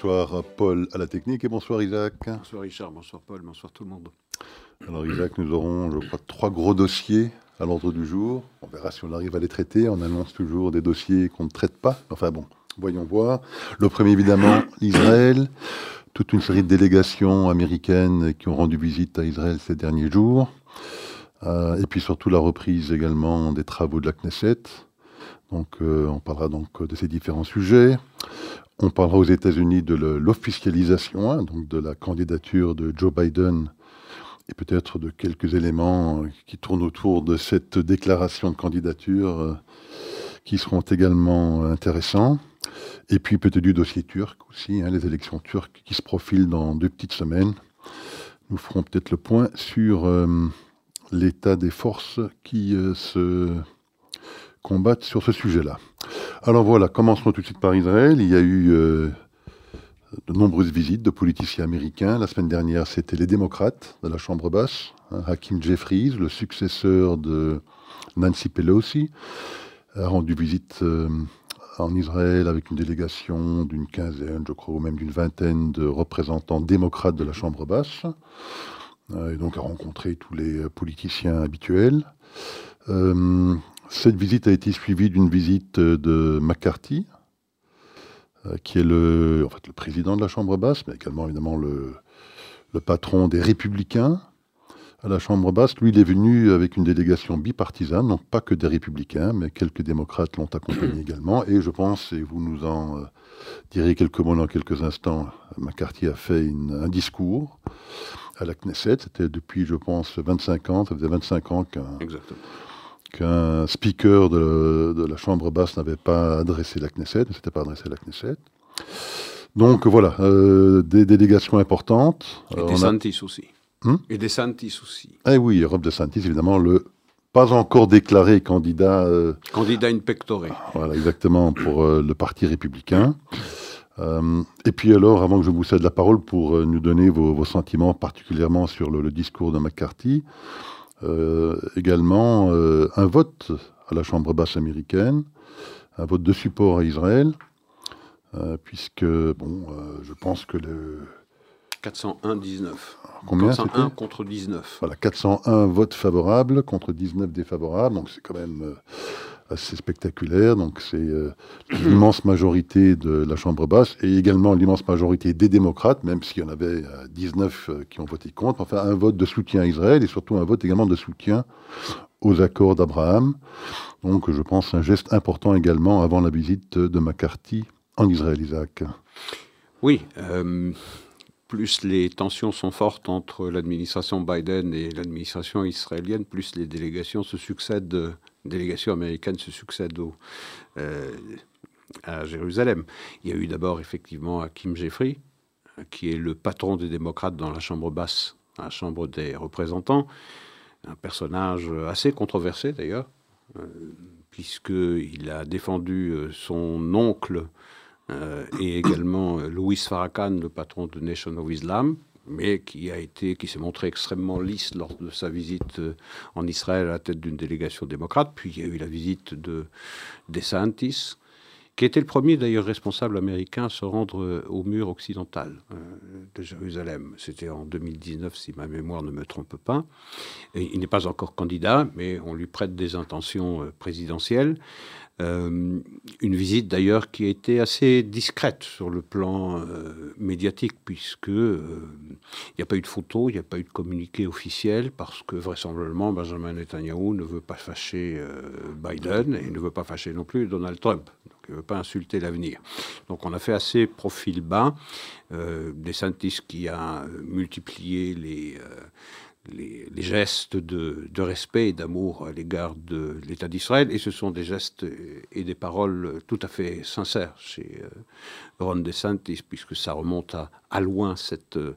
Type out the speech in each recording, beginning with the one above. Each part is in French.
Bonsoir Paul à la technique et bonsoir Isaac. Bonsoir Richard, bonsoir Paul, bonsoir tout le monde. Alors Isaac, nous aurons, je crois, trois gros dossiers à l'ordre du jour. On verra si on arrive à les traiter. On annonce toujours des dossiers qu'on ne traite pas. Enfin bon, voyons voir. Le premier, évidemment, Israël. Toute une série de délégations américaines qui ont rendu visite à Israël ces derniers jours. Euh, et puis surtout la reprise également des travaux de la Knesset. Donc euh, on parlera donc de ces différents sujets. On parlera aux États-Unis de l'officialisation, hein, donc de la candidature de Joe Biden et peut-être de quelques éléments qui tournent autour de cette déclaration de candidature euh, qui seront également intéressants. Et puis peut-être du dossier turc aussi, hein, les élections turques qui se profilent dans deux petites semaines. Nous ferons peut-être le point sur euh, l'état des forces qui euh, se combattent sur ce sujet-là. Alors voilà, commençons tout de suite par Israël. Il y a eu euh, de nombreuses visites de politiciens américains. La semaine dernière, c'était les démocrates de la Chambre basse, hein, Hakim Jeffries, le successeur de Nancy Pelosi, a rendu visite en Israël avec une délégation d'une quinzaine, je crois, ou même d'une vingtaine de représentants démocrates de la Chambre basse, euh, et donc a rencontré tous les politiciens habituels. Euh, cette visite a été suivie d'une visite de McCarthy, euh, qui est le, en fait, le président de la Chambre basse, mais également évidemment le, le patron des républicains à la Chambre basse. Lui, il est venu avec une délégation bipartisane, non pas que des républicains, mais quelques démocrates l'ont accompagné également. Et je pense, et vous nous en euh, direz quelques mots dans quelques instants, McCarthy a fait un discours à la Knesset. C'était depuis, je pense, 25 ans. Ça faisait 25 ans qu'un speaker de, la Chambre basse n'avait pas adressé la Knesset, ne s'était pas adressé à la Knesset. Donc voilà, euh, des délégations importantes. Et des Santis aussi. Hmm? Et des Santis aussi. Eh oui, Rob de Santis, évidemment, le pas encore déclaré candidat. Euh, candidat in pectore. Voilà, exactement, pour euh, le Parti républicain. Euh, et puis alors, avant que je vous cède la parole pour nous donner vos, sentiments, particulièrement sur le, discours de McCarthy, également un vote à la Chambre basse américaine, un vote de support à Israël, puisque, bon, je pense que le 401-19. Combien 401 contre 19. Voilà, 401 votes favorables contre 19 défavorables, donc c'est quand même euh, assez spectaculaire. Donc c'est euh, l'immense majorité de la Chambre basse et également l'immense majorité des démocrates, même s'il y en avait 19 euh, qui ont voté contre. Enfin, un vote de soutien à Israël et surtout un vote également de soutien aux accords d'Abraham. Donc je pense un geste important également avant la visite de McCarthy en Israël, Isaac. Oui plus les tensions sont fortes entre l'administration Biden et l'administration israélienne, plus les délégations se succèdent, délégations américaines se succèdent euh, à Jérusalem. Il y a eu d'abord effectivement Hakim Jeffrey, qui est le patron des démocrates dans la Chambre basse, la Chambre des représentants, un personnage assez controversé d'ailleurs, euh, puisqu'il a défendu euh, son oncle euh, et également Louis Farrakhan, le patron de Nation of Islam, mais qui a été, qui s'est montré extrêmement lisse lors de sa visite euh, en Israël à la tête d'une délégation démocrate. Puis il y a eu la visite de DeSantis, qui était le premier d'ailleurs responsable américain à se rendre au mur occidental de Jérusalem. C'était en 2019, si ma mémoire ne me trompe pas. Il n'est pas encore candidat, mais on lui prête des intentions présidentielles. Euh, une visite d'ailleurs qui a été assez discrète sur le plan euh, médiatique, puisque euh, il n'y a pas eu de photos, il n'y a pas eu de communiqué officiel, parce que vraisemblablement Benjamin Netanyahu ne veut pas fâcher Biden et ne veut pas fâcher non plus Donald Trump. Il ne veut pas insulter l'avenir. Donc on a fait assez profil bas. des qui a multiplié les les, gestes de, respect et d'amour à l'égard de l'État d'Israël, et ce sont des gestes et des paroles tout à fait sincères chez euh, Ron DeSantis, puisque ça remonte à, loin cette, euh,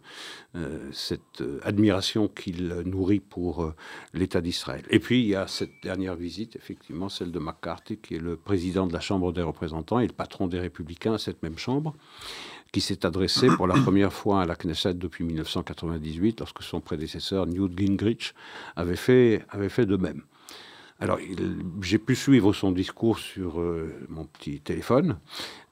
cette admiration qu'il nourrit pour euh, l'État d'Israël. Et puis il y a cette dernière visite, effectivement, celle de McCarthy, qui est le président de la Chambre des représentants et le patron des républicains à cette même Chambre qui s'est adressé pour la première fois à la Knesset depuis 1998, lorsque son prédécesseur Newt Gingrich avait fait, de même. Alors, j'ai pu suivre son discours sur euh, mon petit téléphone.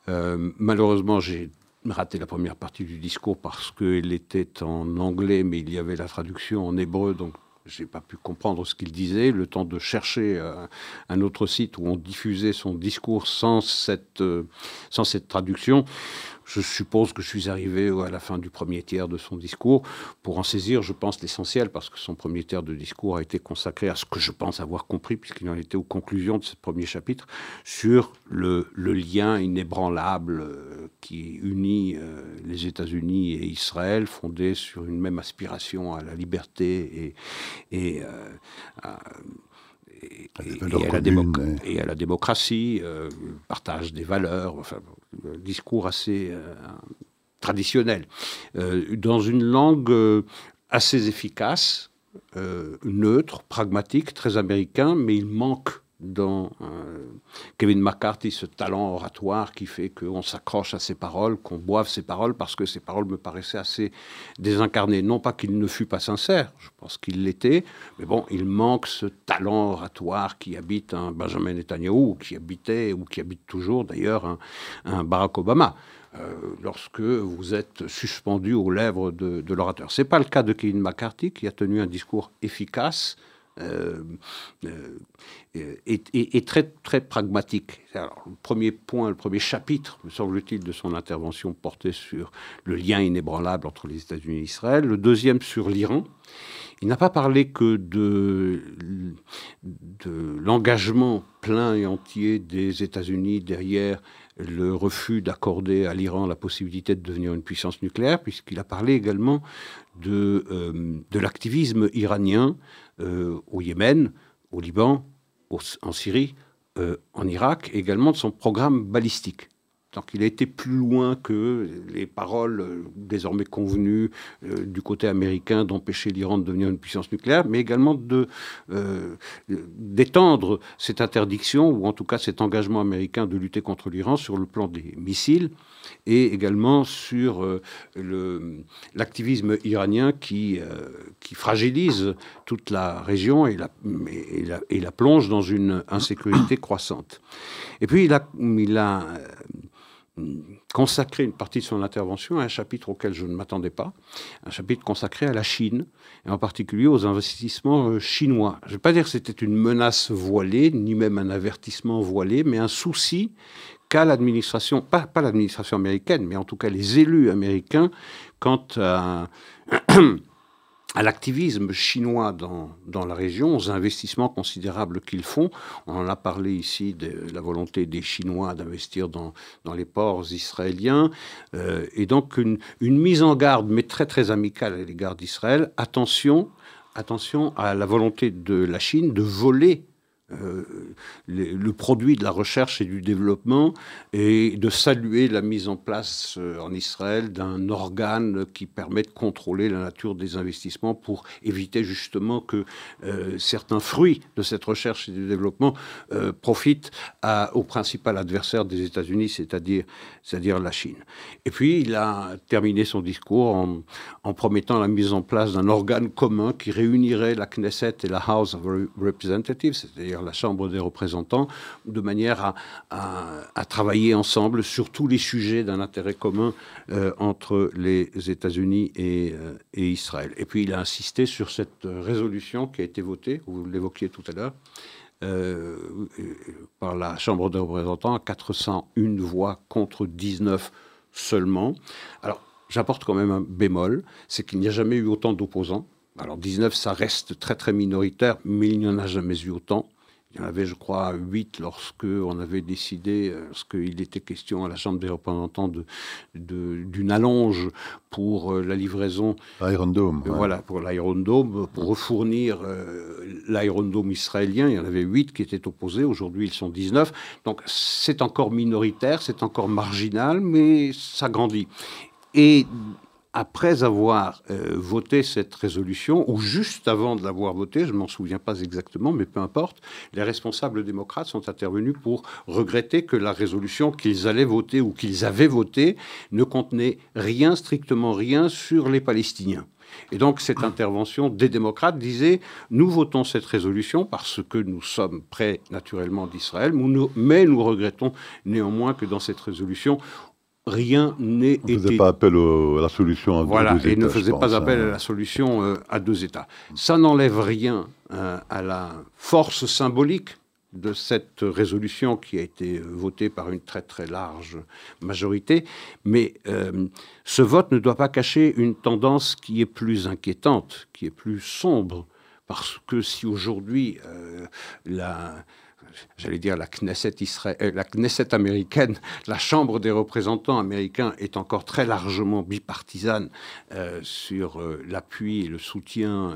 Euh, malheureusement, j'ai raté la première partie du discours parce qu'il était en anglais, mais il y avait la traduction en hébreu, donc j'ai pas pu comprendre ce qu'il disait. Le temps de chercher euh, un autre site où on diffusait son discours sans cette, sans cette traduction. Je suppose que je suis arrivé à la fin du premier tiers de son discours. Pour en saisir, je pense, l'essentiel, parce que son premier tiers de discours a été consacré à ce que je pense avoir compris, puisqu'il en était aux conclusions de ce premier chapitre, sur le, lien inébranlable euh, qui unit euh, les États-Unis et Israël, fondé sur une même aspiration à la liberté et, et à, et, à la démocratie, euh, partage des valeurs, enfin, discours assez euh, traditionnel, euh, dans une langue euh, assez efficace, neutre, pragmatique, très américain, mais il manque dans euh, Kevin McCarthy ce talent oratoire qui fait qu'on s'accroche à ses paroles, qu'on boive ses paroles, parce que ses paroles me paraissaient assez désincarnées. Non pas qu'il ne fût pas sincère, je pense qu'il l'était, mais bon, il manque ce talent oratoire qui habite un Benjamin Netanyahu, qui habitait, ou qui habite toujours d'ailleurs un, Barack Obama. Euh, lorsque vous êtes suspendu aux lèvres de, de l'orateur. Ce n'est pas le cas de Kevin McCarthy, qui a tenu un discours efficace, euh, euh, est, très, très pragmatique. Alors, le premier point, le premier chapitre, me semble-t-il, de son intervention portait sur le lien inébranlable entre les États-Unis et Israël. Le deuxième sur l'Iran. Il n'a pas parlé que de, de l'engagement plein et entier des États-Unis derrière le refus d'accorder à l'Iran la possibilité de devenir une puissance nucléaire, puisqu'il a parlé également de, euh, l'activisme iranien euh, au Yémen, au Liban, en Syrie, euh, en Irak, et également de son programme balistique. Donc il a été plus loin que les paroles euh, désormais convenues du côté américain d'empêcher l'Iran de devenir une puissance nucléaire, mais également de, d'étendre cette interdiction, ou en tout cas cet engagement américain de lutter contre l'Iran sur le plan des missiles, et également sur euh, l'activisme iranien qui, euh, qui fragilise toute la région et la, et la, plonge dans une insécurité croissante. Et puis il a, il a euh, consacré une partie de son intervention à un chapitre auquel je ne m'attendais pas, un chapitre consacré à la Chine, et en particulier aux investissements chinois. Je ne vais pas dire que c'était une menace voilée, ni même un avertissement voilé, mais un souci qu'à l'administration, pas, pas l'administration américaine, mais en tout cas les élus américains, quant à, à l'activisme chinois dans, dans, la région, aux investissements considérables qu'ils font. On en a parlé ici de la volonté des Chinois d'investir dans, dans, les ports israéliens, euh, et donc une, une mise en garde, mais très très amicale à l'égard d'Israël. Attention, attention à la volonté de la Chine de voler euh, le produit de la recherche et du développement et de saluer la mise en place euh, en Israël d'un organe qui permet de contrôler la nature des investissements pour éviter justement que euh, certains fruits de cette recherche et du développement profitent au principal adversaire des États-Unis, c'est-à-dire la Chine. Et puis il a terminé son discours en promettant la mise en place d'un organe commun qui réunirait la Knesset et la House of Representatives, c'est-à-dire la Chambre des représentants, de manière à, travailler ensemble sur tous les sujets d'un intérêt commun euh, entre les États-Unis euh, et, Israël. Et puis il a insisté sur cette résolution qui a été votée, vous l'évoquiez tout à l'heure, euh, par la Chambre des représentants à 401 voix contre 19 seulement. Alors, j'apporte quand même un bémol, c'est qu'il n'y a jamais eu autant d'opposants. Alors 19, ça reste très très minoritaire, mais il n'y en a jamais eu autant. Il y en avait, je crois, huit lorsque on avait décidé, euh, lorsqu'il était question à la Chambre des représentants d'une de, d'une allonge pour euh, la livraison. L'Iron Voilà, pour l'Iron Dome, pour refournir euh, l'Iron Dome israélien. Il y en avait huit qui étaient opposés. Aujourd'hui, ils sont 19. Donc, c'est encore minoritaire, c'est encore marginal, mais ça grandit. Et après avoir euh, voté cette résolution, ou juste avant de l'avoir votée, je ne m'en souviens pas exactement, mais peu importe, les responsables démocrates sont intervenus pour regretter que la résolution qu'ils allaient voter ou qu'ils avaient votée ne contenait rien, strictement rien, sur les Palestiniens. Et donc cette intervention des démocrates disait, nous votons cette résolution parce que nous sommes prêts naturellement d'Israël, mais nous regrettons néanmoins que dans cette résolution, rien n'est. Ne faisait pas appel à la solution à voilà, deux, États. et ne faisait pas hein. appel à la solution euh, à deux États. Ça n'enlève rien euh, à la force symbolique de cette résolution qui a été euh, votée par une très très large majorité, mais ce vote ne doit pas cacher une tendance qui est plus inquiétante, qui est plus sombre, parce que si aujourd'hui la j'allais dire la Knesset, euh, la Knesset américaine, la Chambre des représentants américains est encore très largement bipartisane euh, sur euh, l'appui et le soutien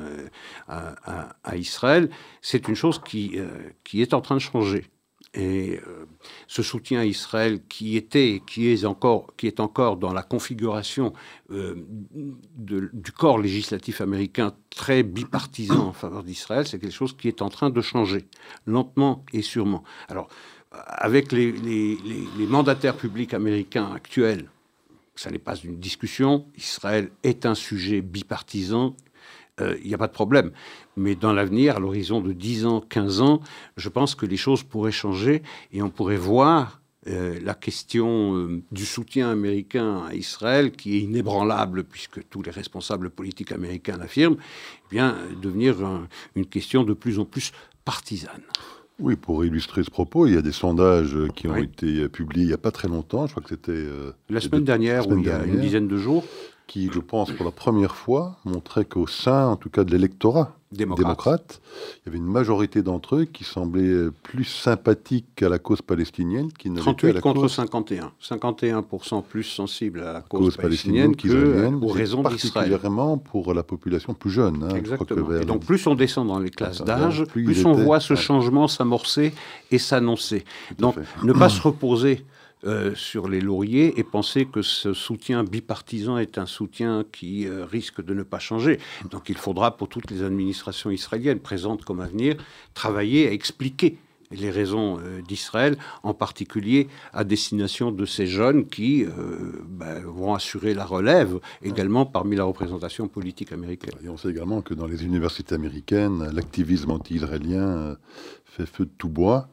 à, Israël, c'est une chose qui, qui est en train de changer. Et euh, ce soutien à Israël qui était, qui est encore, qui est encore dans la configuration euh, du corps législatif américain très bipartisan en faveur d'Israël, c'est quelque chose qui est en train de changer, lentement et sûrement. Alors, avec les, mandataires publics américains actuels, ça n'est pas une discussion. Israël est un sujet bipartisan il euh, n'y a pas de problème. Mais dans l'avenir, à l'horizon de 10 ans, 15 ans, je pense que les choses pourraient changer et on pourrait voir euh, la question euh, du soutien américain à Israël, qui est inébranlable puisque tous les responsables politiques américains l'affirment, eh bien devenir une question de plus en plus partisane. Oui, pour illustrer ce propos, il y a des sondages qui ont été publiés il n'y a pas très longtemps, je crois que c'était... la semaine dernière, ou il y a une dizaine de jours qui, je pense, pour la première fois, montrait qu'au sein, en tout cas, de l'électorat démocrate. il y avait une majorité d'entre eux qui semblaient plus sympathiques à la cause palestinienne qu'ils 38 à la contre 51. 51% plus sensibles à la cause, palestinienne, palestinienne qu'aux raisons d'Israël. Particulièrement pour la population plus jeune. Hein, Exactement. Et donc, plus on descend dans les classes d'âge, plus, on voit ce changement s'amorcer et s'annoncer. Donc, ne pas se reposer euh, sur les lauriers et penser que ce soutien bipartisan est un soutien qui euh, risque de ne pas changer. Donc il faudra pour toutes les administrations israéliennes présentes comme à venir travailler à expliquer les raisons euh, d'Israël, en particulier à destination de ces jeunes qui ben, vont assurer la relève également parmi la représentation politique américaine. Et on sait également que dans les universités américaines, l'activisme anti-israélien fait feu de tout bois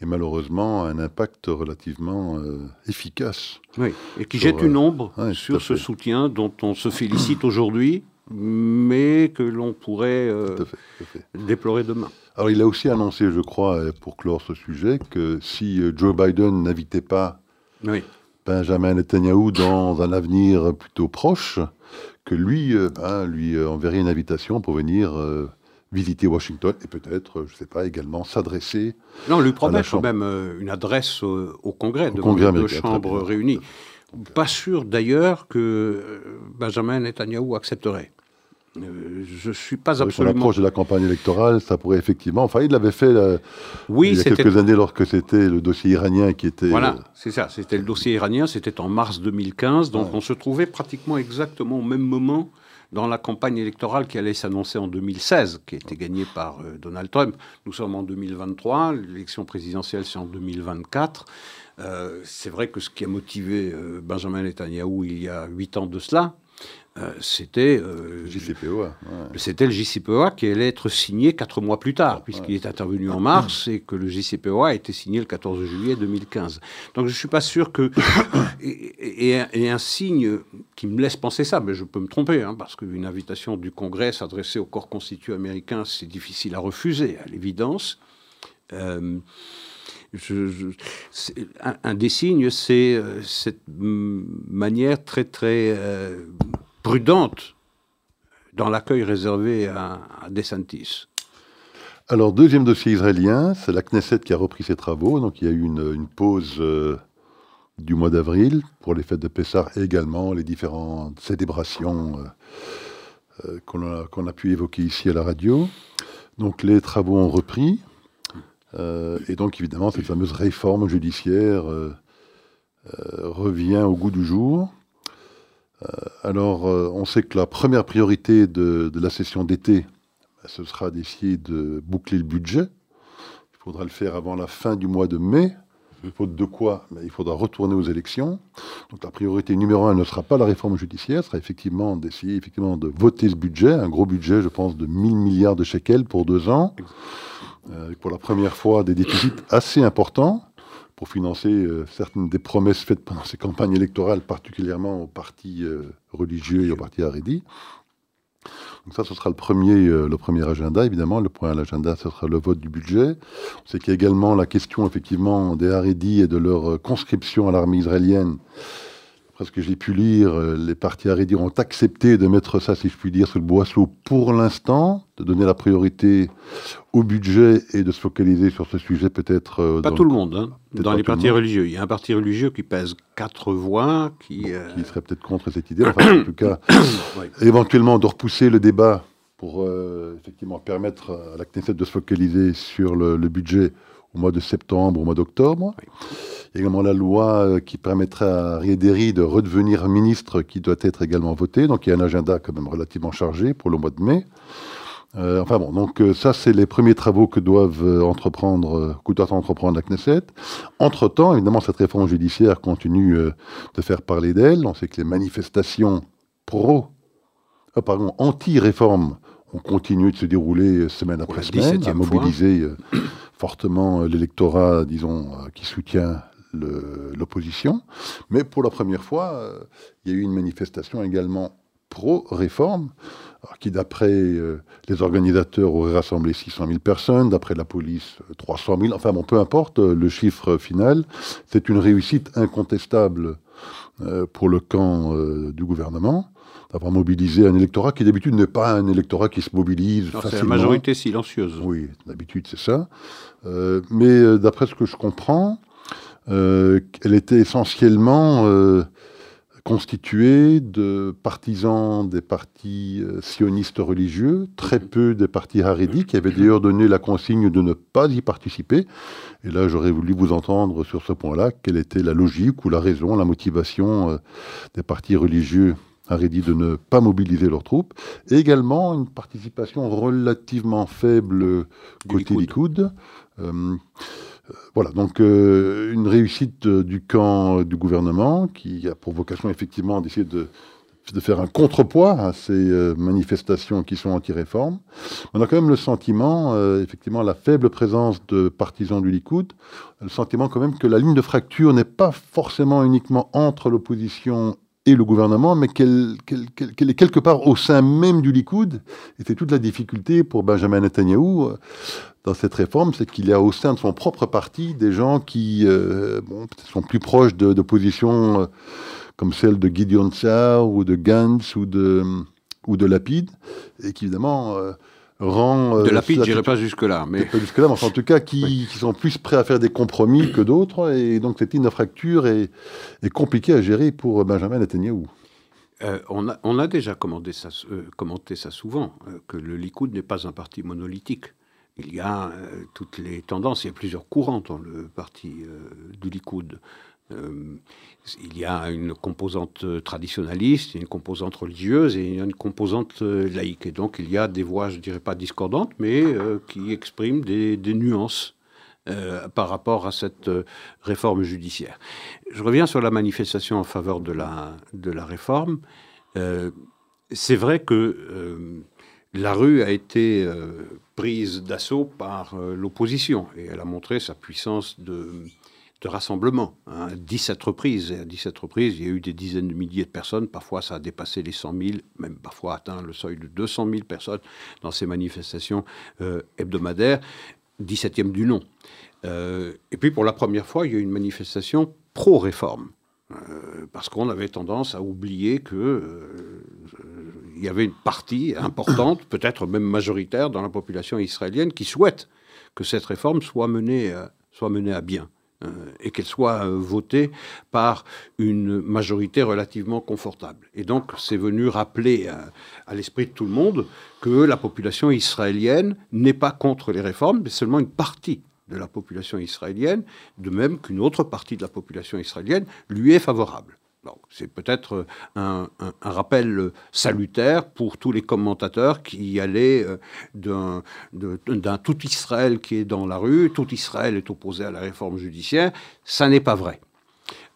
et malheureusement un impact relativement euh, efficace. Oui, et qui jette une euh, ombre sur ce soutien dont on se félicite aujourd'hui, mais que l'on pourrait euh, déplorer demain. Alors il a aussi annoncé, je crois, pour clore ce sujet, que si Joe Biden n'invitait pas Benjamin Netanyahu dans un avenir plutôt proche, que lui, ben, lui enverrait une invitation pour venir visiter Washington et peut-être, je ne sais pas, également s'adresser. Non, lui promettre quand même euh, une adresse au, Congrès, de devant deux chambres réunies. Pas sûr d'ailleurs que euh, Benjamin Netanyahu accepterait. Euh, je suis pas absolument. Sur l'approche de la campagne électorale, ça pourrait effectivement. Enfin, il l'avait fait oui, il y a quelques années lorsque c'était le dossier iranien qui était. Voilà, c'est ça. C'était le dossier iranien. C'était en mars 2015. Donc, on se trouvait pratiquement exactement au même moment dans la campagne électorale qui allait s'annoncer en 2016, qui a été gagnée par euh, Donald Trump. Nous sommes en 2023, l'élection présidentielle c'est en 2024. Euh, c'est vrai que ce qui a motivé euh, Benjamin Netanyahu il y a huit ans de cela, euh, c'était euh, JCPOA. C'était le JCPOA qui allait être signé quatre mois plus tard, puisqu'il est intervenu en mars et que le JCPOA a été signé le 14 juillet 2015. Donc je ne suis pas sûr que. et, un signe qui me laisse penser ça, mais je peux me tromper, hein, parce qu'une invitation du Congrès s'adresser au corps constitué américain, c'est difficile à refuser, à l'évidence. Euh, un, des signes, c'est cette manière très très prudente dans l'accueil réservé à, DeSantis. Alors, deuxième dossier israélien, c'est la Knesset qui a repris ses travaux. Donc, il y a eu une, pause euh, du mois d'avril pour les fêtes de Pessah et également les différentes célébrations euh, euh, qu'on a, pu évoquer ici à la radio. Donc, les travaux ont repris. et donc, évidemment, cette fameuse réforme judiciaire revient au goût du jour. Euh, alors, euh, on sait que la première priorité de, la session d'été, ben, ce sera d'essayer de boucler le budget. Il faudra le faire avant la fin du mois de mai. Faute de quoi ben, Il faudra retourner aux élections. Donc la priorité numéro un ne sera pas la réforme judiciaire, ce sera effectivement d'essayer effectivement de voter ce budget, un gros budget, je pense, de 1000 milliards de shekels pour deux ans, euh, pour la première fois des déficits assez importants pour financer certaines des promesses faites pendant ces campagnes électorales, particulièrement aux partis religieux et aux partis Haredi. Donc ça, ce sera le premier, le premier agenda, évidemment. Le point à l'agenda, ce sera le vote du budget. On sait qu'il y a également la question, effectivement, des Haredi et de leur conscription à l'armée israélienne parce que j'ai pu lire, euh, les partis Haredi ont accepté de mettre ça, si je puis dire, sur le boisseau pour l'instant, de donner la priorité au budget et de se focaliser sur ce sujet peut-être. Euh, pas tout le monde, hein. dans les partis religieux. Il y a un parti religieux qui pèse quatre voix, qui... Euh, qui serait peut-être contre cette idée, enfin, en tout cas, éventuellement de repousser le débat pour effectivement permettre à la Knesset de se focaliser sur le, budget au mois de septembre, au mois d'octobre. Oui. Il y a également la loi euh, qui permettrait à Riederi de redevenir ministre qui doit être également votée. Donc il y a un agenda quand même relativement chargé pour le mois de mai. Euh, enfin bon, donc euh, ça c'est les premiers travaux que doivent entreprendre, que doit entreprendre la Knesset. Entre-temps, évidemment, cette réforme judiciaire continue de faire parler d'elle. On sait que les manifestations pro, pardon, anti-réforme ont continué de se dérouler semaine après semaine, à mobiliser fortement l'électorat, disons, qui soutient l'opposition. Mais pour la première fois, euh, il y a eu une manifestation également pro-réforme, qui d'après euh, les organisateurs aurait rassemblé 600 000 personnes, d'après la police 300 000, enfin bon, peu importe euh, le chiffre final, c'est une réussite incontestable pour le camp du gouvernement d'avoir mobilisé un électorat qui d'habitude n'est pas un électorat qui se mobilise facilement. C'est la majorité silencieuse. Oui, d'habitude c'est ça. mais d'après ce que je comprends, euh, elle était essentiellement euh, constituée de partisans des partis euh, sionistes religieux, très mhm. peu des partis Haredi, qui avaient d'ailleurs donné la consigne de ne pas y participer. Et là, j'aurais voulu vous entendre sur ce point-là, quelle était la logique ou la raison, la motivation des partis religieux Haredi de ne pas mobiliser leurs troupes. Et également une participation relativement faible côté Likoud. Voilà, donc euh, une réussite euh, du camp euh, du gouvernement qui a pour vocation effectivement d'essayer de, faire un contrepoids à ces manifestations qui sont anti-réformes. On a quand même le sentiment, effectivement, la faible présence de partisans du Likoud, le sentiment quand même que la ligne de fracture n'est pas forcément uniquement entre l'opposition et le gouvernement, mais qu'elle est quelque part au sein même du Likoud. Et c'est toute la difficulté pour Benjamin Netanyahu euh, dans cette réforme, c'est qu'il y a au sein de son propre parti des gens qui euh, sont plus proches de, positions euh, comme celle de Gideon Tsar ou de Gantz ou de, ou de Lapide, et qui évidemment rend... de Lapide, je n'irai pas jusque-là. Mais... Pas jusque-là, mais en tout cas qui, qui, sont plus prêts à faire des compromis que d'autres, et donc cette ligne de fracture est, est compliquée à gérer pour Benjamin Netanyahu. Euh, on, a, on, a, déjà commenté ça, euh, commenté ça souvent, euh, que le Likoud n'est pas un parti monolithique. Il y a toutes les tendances, il y a plusieurs courants dans le parti du Likoud. Euh, il y a une composante traditionnaliste, une composante religieuse et une composante euh, laïque. Et donc il y a des voix, je dirais pas discordantes, mais euh, qui expriment des, nuances par rapport à cette réforme judiciaire. Je reviens sur la manifestation en faveur de la, de la réforme. C'est vrai que la rue a été prise d'assaut par l'opposition et elle a montré sa puissance de de rassemblement, hein, 17 reprises. Et à 17 reprises, il y a eu des dizaines de milliers de personnes. Parfois, ça a dépassé les 100 000, même parfois atteint le seuil de 200 000 personnes dans ces manifestations euh, hebdomadaires. 17e du nom. Euh, et puis, pour la première fois, il y a eu une manifestation pro-réforme. Euh, parce qu'on avait tendance à oublier que il y avait une partie importante, peut-être même majoritaire, dans la population israélienne qui souhaite que cette réforme soit menée, soit menée à bien. Euh, et qu'elle soit euh, votée par une majorité relativement confortable. Et donc, c'est venu rappeler à, l'esprit de tout le monde que la population israélienne n'est pas contre les réformes, mais seulement une partie de la population israélienne, de même qu'une autre partie de la population israélienne lui est favorable c'est peut-être un, rappel salutaire pour tous les commentateurs qui allaient euh, d'un tout Israël qui est dans la rue, tout Israël est opposé à la réforme judiciaire. Ça n'est pas vrai.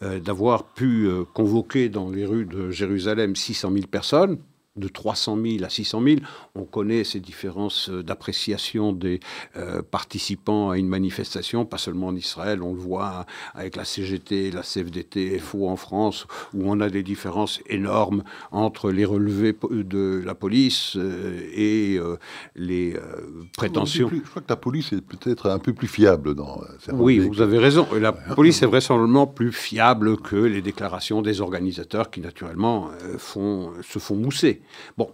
Euh, d'avoir pu euh, convoquer dans les rues de Jérusalem 600 000 personnes, de 300 000 à 600 000. On connaît ces différences d'appréciation des euh, participants à une manifestation, pas seulement en Israël, on le voit avec la CGT, la CFDT, FO en France, où on a des différences énormes entre les relevés de la police euh, et euh, les prétentions. je crois que la police est peut-être un peu plus fiable dans Oui, vous avez raison. La police est vraisemblablement plus fiable que les déclarations des organisateurs qui, naturellement, font, se font mousser. Bon,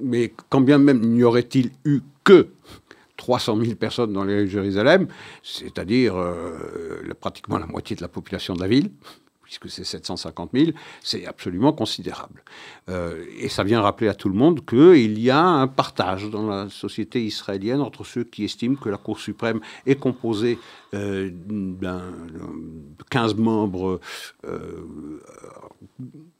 mais quand bien même n'y aurait-il eu que 300 000 personnes dans les de Jérusalem, c'est-à-dire euh, pratiquement la moitié de la population de la ville, puisque c'est 750 000, c'est absolument considérable. Euh, et ça vient rappeler à tout le monde qu'il y a un partage dans la société israélienne entre ceux qui estiment que la Cour suprême est composée euh, d'un 15 membres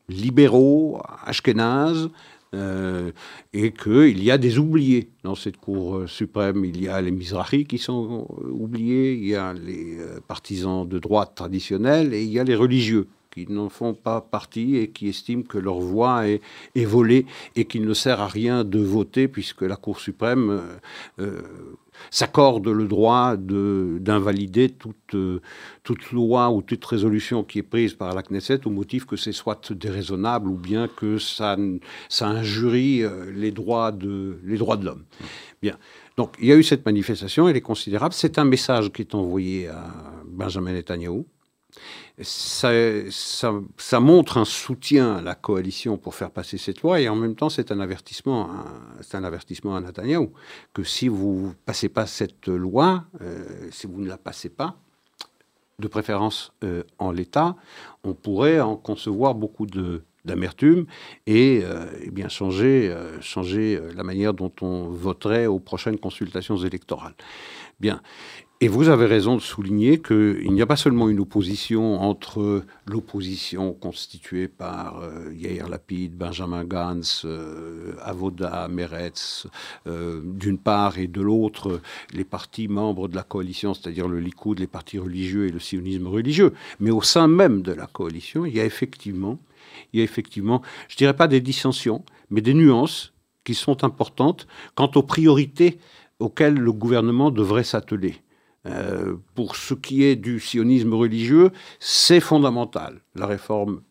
libéraux, ashkénazes, euh, et qu'il y a des oubliés dans cette Cour euh, suprême. Il y a les Mizrahi qui sont euh, oubliés, il y a les partisans de droite traditionnels et il y a les religieux qui n'en font pas partie et qui estiment que leur voix est, volée et qu'il ne sert à rien de voter puisque la Cour suprême s'accorde le droit d'invalider toute, toute loi ou toute résolution qui est prise par la Knesset au motif que c'est soit déraisonnable ou bien que ça, ça injurie euh, les droits de, les droits de l'homme. Bien. Donc, il y a eu cette manifestation, elle est considérable. C'est un message qui est envoyé à Benjamin Netanyahu ça, montre un soutien à la coalition pour faire passer cette loi et en même temps c'est un avertissement, c'est un avertissement à Netanyahu que si vous passez pas cette loi, euh, si vous ne la passez pas, de préférence euh, en l'état, on pourrait en concevoir beaucoup d'amertume et, euh, eh bien changer, changer la manière dont on voterait aux prochaines consultations électorales. Bien. Et vous avez raison de souligner qu'il n'y a pas seulement une opposition entre l'opposition constituée par euh, Yair Lapid, Benjamin Gantz, euh, Avoda, Meretz, euh, d'une part, et de l'autre, les partis membres de la coalition, c'est-à-dire le Likoud, les partis religieux et le sionisme religieux. Mais au sein même de la coalition, il y a effectivement, il y a effectivement je dirais pas des dissensions, mais des nuances qui sont importantes quant aux priorités auxquelles le gouvernement devrait s'atteler. Euh, pour ce qui est du sionisme religieux, c'est fondamental, la réforme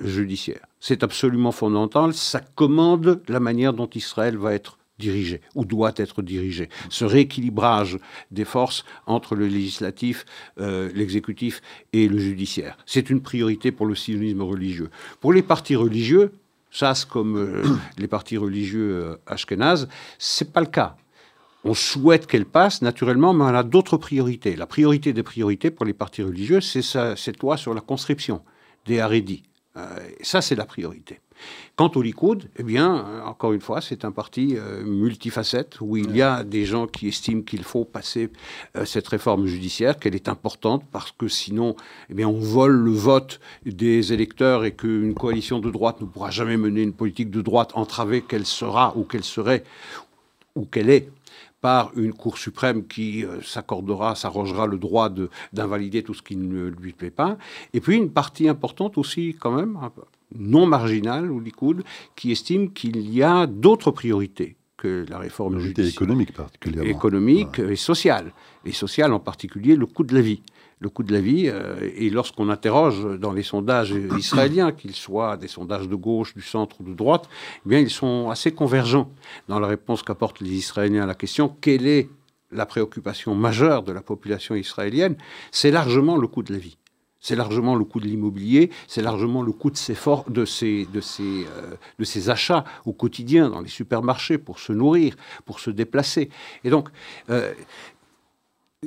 judiciaire. C'est absolument fondamental, ça commande la manière dont Israël va être dirigé ou doit être dirigé. Ce rééquilibrage des forces entre le législatif, euh, l'exécutif et le judiciaire. C'est une priorité pour le sionisme religieux. Pour les partis religieux, SAS comme euh, les partis religieux ashkénazes, c'est pas le cas. On souhaite qu'elle passe, naturellement, mais on a d'autres priorités. La priorité des priorités pour les partis religieux, c'est cette loi sur la conscription des Haredi. Euh, ça, c'est la priorité. Quant au Likoud, eh bien, euh, encore une fois, c'est un parti euh, multifacette où il y a des gens qui estiment qu'il faut passer cette réforme judiciaire, qu'elle est importante parce que sinon, eh bien, on vole le vote des électeurs et qu'une coalition de droite ne pourra jamais mener une politique de droite entravée qu'elle sera ou qu'elle serait ou qu'elle est par une Cour suprême qui euh, s'accordera, s'arrogera le droit d'invalider tout ce qui ne lui plaît pas. Et puis une partie importante aussi, quand même, non marginale, ou Likoud, qui estime qu'il y a d'autres priorités que la réforme judiciaire. économique particulièrement. Économique et sociale. Et sociale en particulier, le coût de la vie le coût de la vie. Euh, et lorsqu'on interroge dans les sondages israéliens, qu'ils soient des sondages de gauche, du centre ou de droite, eh bien, ils sont assez convergents dans la réponse qu'apportent les Israéliens à la question quelle est la préoccupation majeure de la population israélienne? C'est largement le coût de la vie. C'est largement le coût de l'immobilier, c'est largement le coût de ses, euh, achats au quotidien dans les supermarchés pour se nourrir, pour se déplacer. Et donc, euh,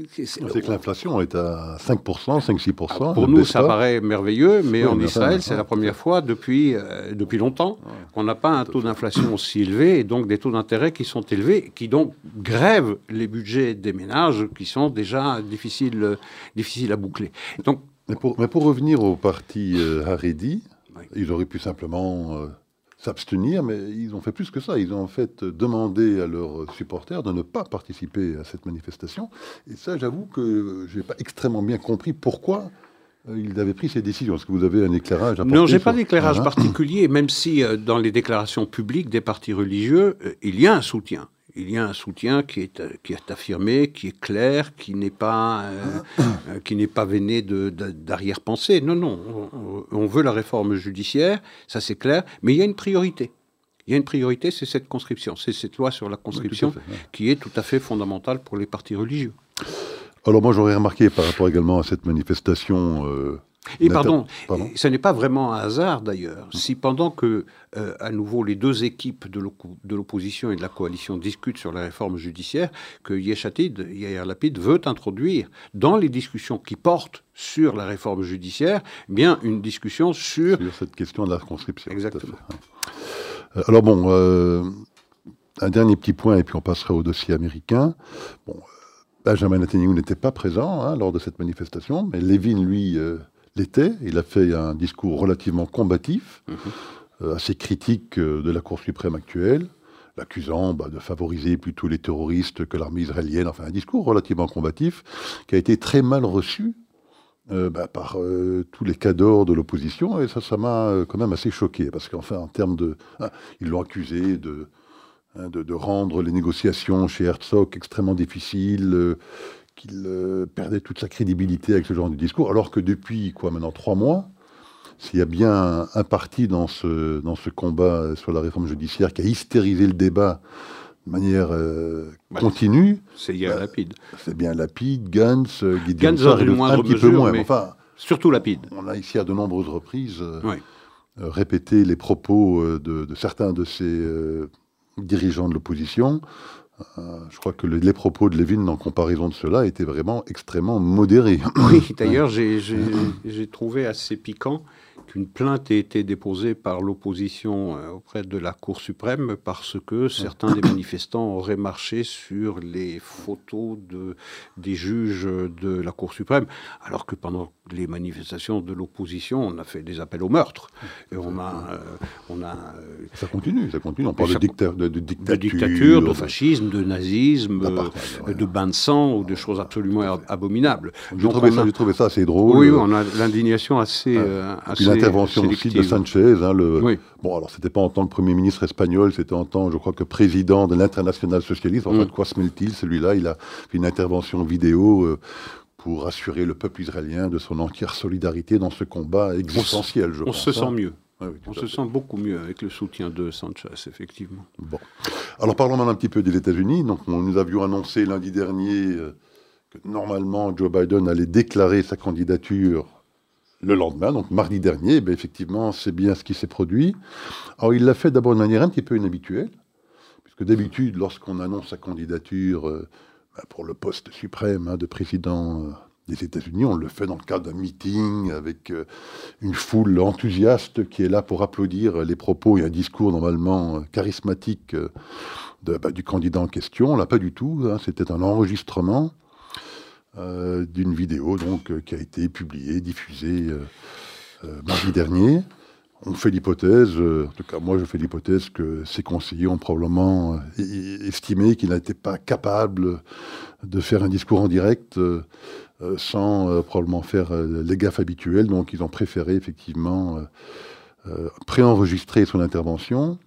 c'est que l'inflation est à 5%, 5-6%. Pour nous, ça paraît merveilleux, mais en Israël, c'est la première fois depuis, euh, depuis longtemps qu'on n'a pas un taux d'inflation aussi élevé et donc des taux d'intérêt qui sont élevés, qui donc grèvent les budgets des ménages qui sont déjà difficiles, difficiles à boucler. Donc, mais, pour, mais pour revenir au parti euh, Haredi, ils auraient pu simplement... Euh, s'abstenir, mais ils ont fait plus que ça. Ils ont en fait demandé à leurs supporters de ne pas participer à cette manifestation. Et ça, j'avoue que je n'ai pas extrêmement bien compris pourquoi il avait pris ses décisions. Est-ce que vous avez un éclairage Non, j'ai pas d'éclairage hein particulier, même si dans les déclarations publiques des partis religieux, il y a un soutien il y a un soutien qui est, qui est affirmé, qui est clair, qui n'est pas, euh, qui n'est pas veiné d'arrière-pensée. Non, non, on, veut la réforme judiciaire, ça c'est clair, mais il y a une priorité. Il y a une priorité, c'est cette conscription, c'est cette loi sur la conscription qui est tout à fait fondamentale pour les partis religieux. Alors moi j'aurais remarqué par rapport également à cette manifestation euh, et pardon, ce n'est pas vraiment un hasard d'ailleurs. Si pendant que, euh, à nouveau, les deux équipes de l'opposition et de la coalition discutent sur la réforme judiciaire, que Yeshatid, Yair Lapid, veut introduire dans les discussions qui portent sur la réforme judiciaire, eh bien une discussion sur... Sur cette question de la conscription. Exactement. Euh, alors bon, euh, un dernier petit point, et puis on passera au dossier américain. Bon, Benjamin Netanyahu n'était pas présent hein, lors de cette manifestation, mais Levin, lui l'était. Il a fait un discours relativement combatif, mhm. euh, assez critique euh, de la Cour suprême actuelle, l'accusant bah, de favoriser plutôt les terroristes que l'armée israélienne. Enfin, un discours relativement combatif qui a été très mal reçu euh, bah, par tous les cadors de l'opposition. Et ça, ça m'a quand même assez choqué. Parce qu'enfin, en termes de. Hein, ils l'ont accusé de, hein, de, de, rendre les négociations chez Herzog extrêmement difficiles qu'il euh, perdait toute sa crédibilité avec ce genre de discours, alors que depuis, quoi, maintenant trois mois, s'il y a bien un, parti dans ce, dans ce combat sur la réforme judiciaire qui a hystérisé le débat de manière euh, bah, continue. C'est bien bah, Lapide. C'est bien Lapide, Gantz, euh, Gideon Gantz un petit peu moins. enfin, surtout Lapide. On a ici à de nombreuses reprises répété les propos de, de certains de ces dirigeants de l'opposition je crois que les propos de Lévin en comparaison de cela étaient vraiment extrêmement modérés. Oui, d'ailleurs, j'ai trouvé assez piquant qu'une plainte ait été déposée par l'opposition euh, auprès de la Cour suprême parce que certains des manifestants auraient marché sur les photos de, des juges de la Cour suprême, alors que pendant les manifestations de l'opposition, on a fait des appels au meurtre. Et on a, euh, on a, euh, ça continue, ça continue. On parle de, dictature, de, dictature, de fascisme, de nazisme, de bain de sang ou de choses absolument abominables. J'ai trouvé, trouvé, ça assez drôle. Oui, on a l'indignation assez, assez l'intervention aussi de Sanchez. Hein, le... Bon, alors c'était pas en tant que Premier ministre espagnol, c'était en tant, je crois, que président de l'international socialiste. En mm. fait, quoi se mêle-t-il? Celui-là, il a fait une intervention vidéo euh, pour assurer le peuple israélien de son entière solidarité dans ce combat existentiel, on je On se sent mieux. on se sent beaucoup mieux avec le soutien de Sanchez, effectivement. Bon. Alors parlons maintenant un petit peu des États-Unis. Donc, nous avions annoncé lundi dernier euh, que normalement Joe Biden allait déclarer sa candidature le lendemain, donc mardi dernier, ben effectivement, c'est bien ce qui s'est produit. Alors, il l'a fait d'abord de manière un petit peu inhabituelle, puisque d'habitude, lorsqu'on annonce sa candidature euh, ben, pour le poste suprême hein, de président euh, des États-Unis, on le fait dans le cadre d'un meeting avec euh, une foule enthousiaste qui est là pour applaudir les propos et un discours normalement charismatique ben, du candidat en question. On l'a pas du tout. Hein, c'était un enregistrement euh, d'une vidéo donc, euh, qui a été publiée, diffusée euh, mardi dernier. On fait l'hypothèse, en tout cas moi je fais l'hypothèse que ces conseillers ont probablement estimé qu'il n'était pas capable de faire un discours en direct sans probablement faire les gaffes habituelles. Donc ils ont préféré effectivement préenregistrer son intervention.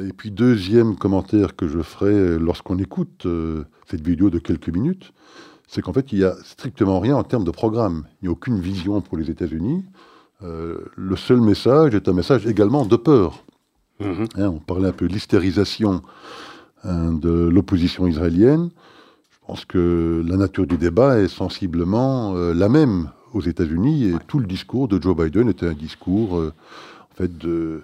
Et puis deuxième commentaire que je ferai lorsqu'on écoute cette vidéo de quelques minutes, c'est qu'en fait, il n'y a strictement rien en termes de programme. Il n'y a aucune vision pour les États-Unis. Euh, le seul message est un message également de peur. Mm-hmm. Hein, on parlait un peu de l'hystérisation hein, de l'opposition israélienne. Je pense que la nature du débat est sensiblement euh, la même aux États-Unis et tout le discours de Joe Biden était un discours euh, en fait de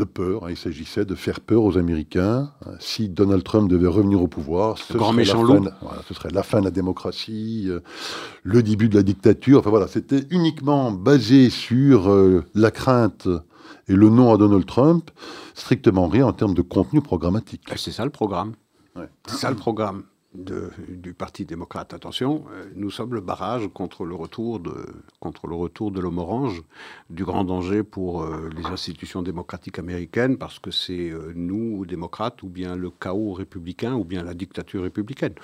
de peur. Hein. Il s'agissait de faire peur aux Américains. Si Donald Trump devait revenir au pouvoir, ce, serait, la fin, ce serait la fin de la démocratie, euh, le début de la dictature. Enfin voilà, c'était uniquement basé sur euh, la crainte et le nom à Donald Trump, strictement rien en termes de contenu programmatique. C'est ça le programme. C'est ça le programme du Parti démocrate. Attention, euh, nous sommes le barrage contre le retour de, contre le retour de l'homme orange, du grand danger pour euh, les institutions démocratiques américaines, parce que c'est euh, nous, démocrates, ou bien le chaos républicain, ou bien la dictature républicaine.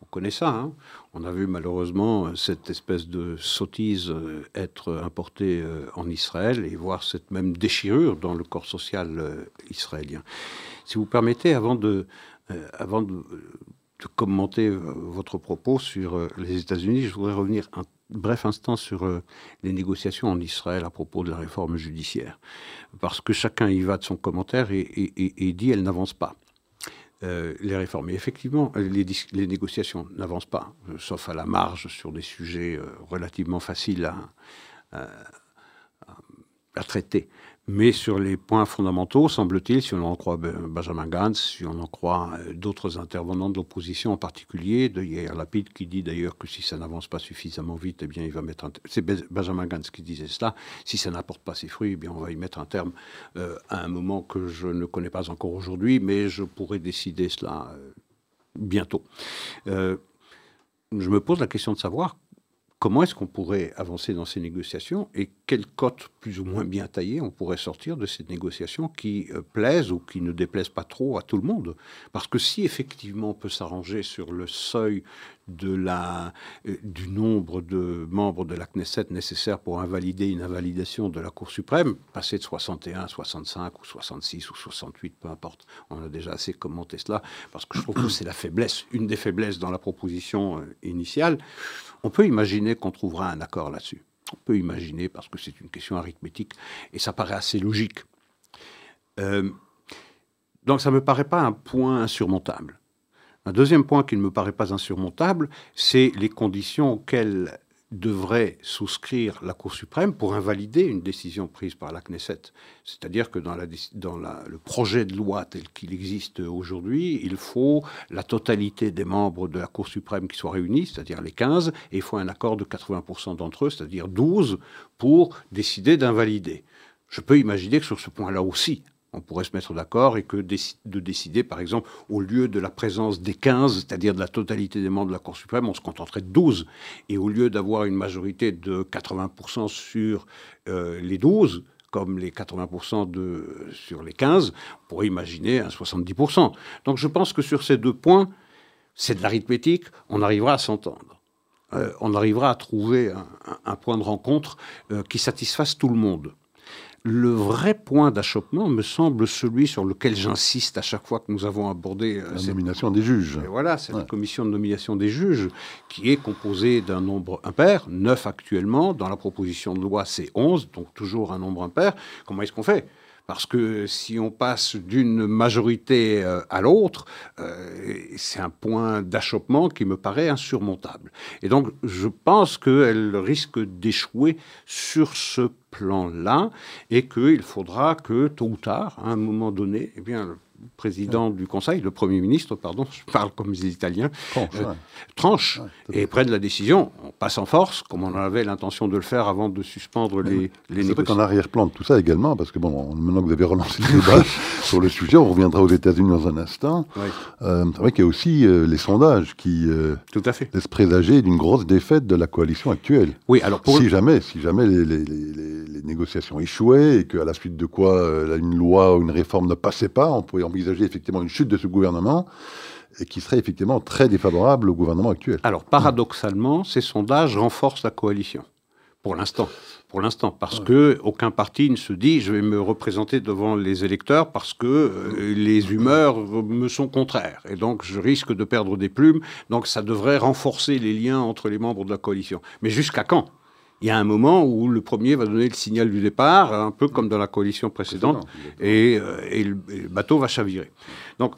On connaît ça. Hein. on a vu malheureusement cette espèce de sottise être importée en Israël et voir cette même déchirure dans le corps social israélien. Si vous permettez, avant de, avant de, commenter votre propos sur les États-Unis, je voudrais revenir un bref instant sur euh, les négociations en Israël à propos de la réforme judiciaire. Parce que chacun y va de son commentaire et, dit elle n'avance pas. Euh, les réformes. Et effectivement, les, négociations n'avancent pas, euh, sauf à la marge sur des sujets relativement faciles à traiter. Mais sur les points fondamentaux, semble-t-il, si on en croit Benjamin Gantz, si on en croit euh, d'autres intervenants de l'opposition, en particulier de Yair Lapid, qui dit d'ailleurs que si ça n'avance pas suffisamment vite, eh bien, il va mettre C'est Benjamin Gantz qui disait cela. Si ça n'apporte pas ses fruits, eh bien, on va y mettre un terme euh, à un moment que je ne connais pas encore aujourd'hui, mais je pourrais décider cela euh, bientôt. je me pose la question de savoir comment est-ce qu'on pourrait avancer dans ces négociations et quelle cote plus ou moins bien taillée on pourrait sortir de ces négociations qui euh, plaisent ou qui ne déplaisent pas trop à tout le monde? Parce que si effectivement on peut s'arranger sur le seuil euh, du nombre de membres de la Knesset nécessaires pour invalider une invalidation de la Cour suprême, passer de 61 à 65 ou 66 ou 68, peu importe. On a déjà assez commenté cela, parce que je trouve que c'est la faiblesse, une des faiblesses dans la proposition euh, initiale. On peut imaginer qu'on trouvera un accord là-dessus. On peut imaginer parce que c'est une question arithmétique et ça paraît assez logique. Euh, donc ça ne me paraît pas un point insurmontable. Un deuxième point qui ne me paraît pas insurmontable, c'est les conditions auxquelles devrait souscrire la Cour suprême pour invalider une décision prise par la Knesset. C'est-à-dire que dans, le projet de loi tel qu'il existe aujourd'hui, il faut la totalité des membres de la Cour suprême qui soient réunis, c'est-à-dire les 15, et il faut un accord de 80% d'entre eux, c'est-à-dire 12, pour décider d'invalider. Je peux imaginer que sur ce point-là aussi, on pourrait se mettre d'accord et que de décider, par exemple, au lieu de la présence des 15, c'est-à-dire de la totalité des membres de la Cour suprême, on se contenterait de 12. Et au lieu d'avoir une majorité de 80% sur euh, les 12, comme les 80% de, sur les 15, on pourrait imaginer un 70%. Donc je pense que sur ces deux points, c'est de l'arithmétique, on arrivera à s'entendre. Euh, on arrivera à trouver un, point de rencontre euh, qui satisfasse tout le monde. Le vrai point d'achoppement me semble celui sur lequel j'insiste à chaque fois que nous avons abordé euh, la nomination des juges. voilà, cette la commission de nomination des juges qui est composée d'un nombre impair, 9 actuellement. Dans la proposition de loi, c'est 11, donc toujours un nombre impair. Comment est-ce qu'on fait? Parce que si on passe d'une majorité euh, à l'autre, euh, c'est un point d'achoppement qui me paraît insurmontable. Et donc, je pense qu'elle risque d'échouer sur ce plan-là et qu'il faudra que, tôt ou tard, à un moment donné, eh bien, président du Conseil, le Premier ministre, pardon, je parle comme les Italiens, tranche, euh, et prenne la décision. On passe en force, comme on avait l'intention de le faire avant de suspendre les, les négociations. C'est qu'en arrière-plan de tout ça également, parce que bon, maintenant que vous avez relancé le débat sur le sujet, on reviendra aux États-Unis dans un instant. Euh, c'est vrai qu'il y a aussi euh, les sondages qui tout à fait. laissent présager d'une grosse défaite de la coalition actuelle. Oui, alors pour si jamais, si jamais les, les, les négociations échouaient et qu'à la suite de quoi une loi ou une réforme ne passait pas, on pourrait envisager effectivement une chute de ce gouvernement et qui serait effectivement très défavorable au gouvernement actuel. Alors, paradoxalement, ces sondages renforcent la coalition, pour l'instant. Pour l'instant, parce que aucun parti ne se dit je vais me représenter devant les électeurs parce que euh, les humeurs me sont contraires et donc je risque de perdre des plumes. Donc ça devrait renforcer les liens entre les membres de la coalition. Mais jusqu'à quand? Il y a un moment où le premier va donner le signal du départ, un peu comme dans la coalition précédente, et, euh, et, le, bateau va chavirer. Donc,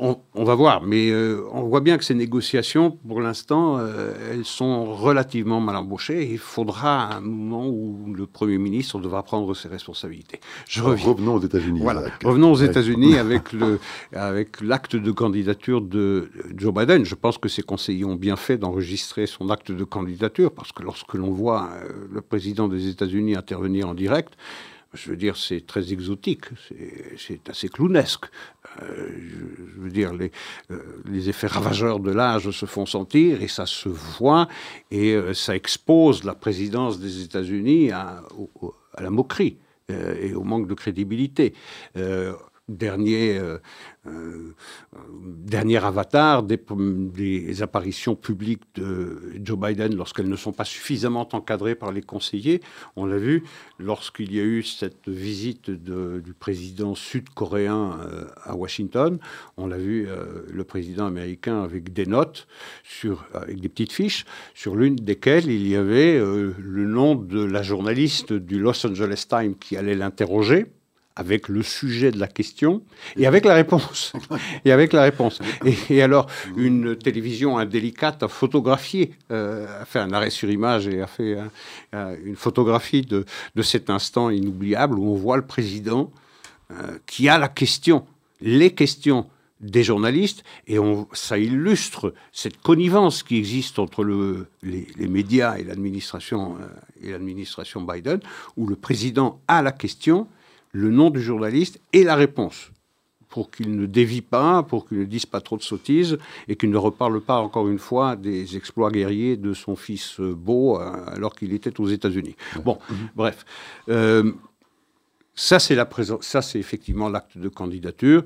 on, va voir, mais euh, on voit bien que ces négociations, pour l'instant, euh, elles sont relativement mal embauchées. Il faudra un moment où le Premier ministre devra prendre ses responsabilités. Je reviens. Revenons aux États-Unis. Voilà. Revenons aux États-Unis avec le avec l'acte de candidature de Joe Biden. Je pense que ses conseillers ont bien fait d'enregistrer son acte de candidature parce que lorsque l'on voit euh, le président des États-Unis intervenir en direct, je veux dire, c'est très exotique, c'est assez clownesque. Euh, je, veux dire, les, euh, les, effets ravageurs de l'âge se font sentir et ça se voit et euh, ça expose la présidence des États-Unis à, la moquerie et au manque de crédibilité. Dernier, euh, euh, dernier avatar des, apparitions publiques de Joe Biden lorsqu'elles ne sont pas suffisamment encadrées par les conseillers. On l'a vu lorsqu'il y a eu cette visite du président sud-coréen euh, à Washington. On l'a vu le président américain avec des notes, sur, avec des petites fiches, sur l'une desquelles il y avait le nom de la journaliste du Los Angeles Times qui allait l'interroger avec le sujet de la question et avec la réponse. et avec la réponse. Et, alors, une télévision indélicate a photographié, euh, a fait un arrêt sur image et a fait une photographie de, de, cet instant inoubliable où on voit le président euh, qui a la question, les questions des journalistes, et on, ça illustre cette connivence qui existe entre le, les, médias et l'administration euh, et l'administration Biden, où le président a la question le nom du journaliste et la réponse pour qu'il ne dévie pas, pour qu'il ne dise pas trop de sottises et qu'il ne reparle pas encore une fois des exploits guerriers de son fils euh, Beau euh, alors qu'il était aux États-Unis. Bon, mhm. bref. Euh, ça, c'est la ça, c'est effectivement l'acte de candidature.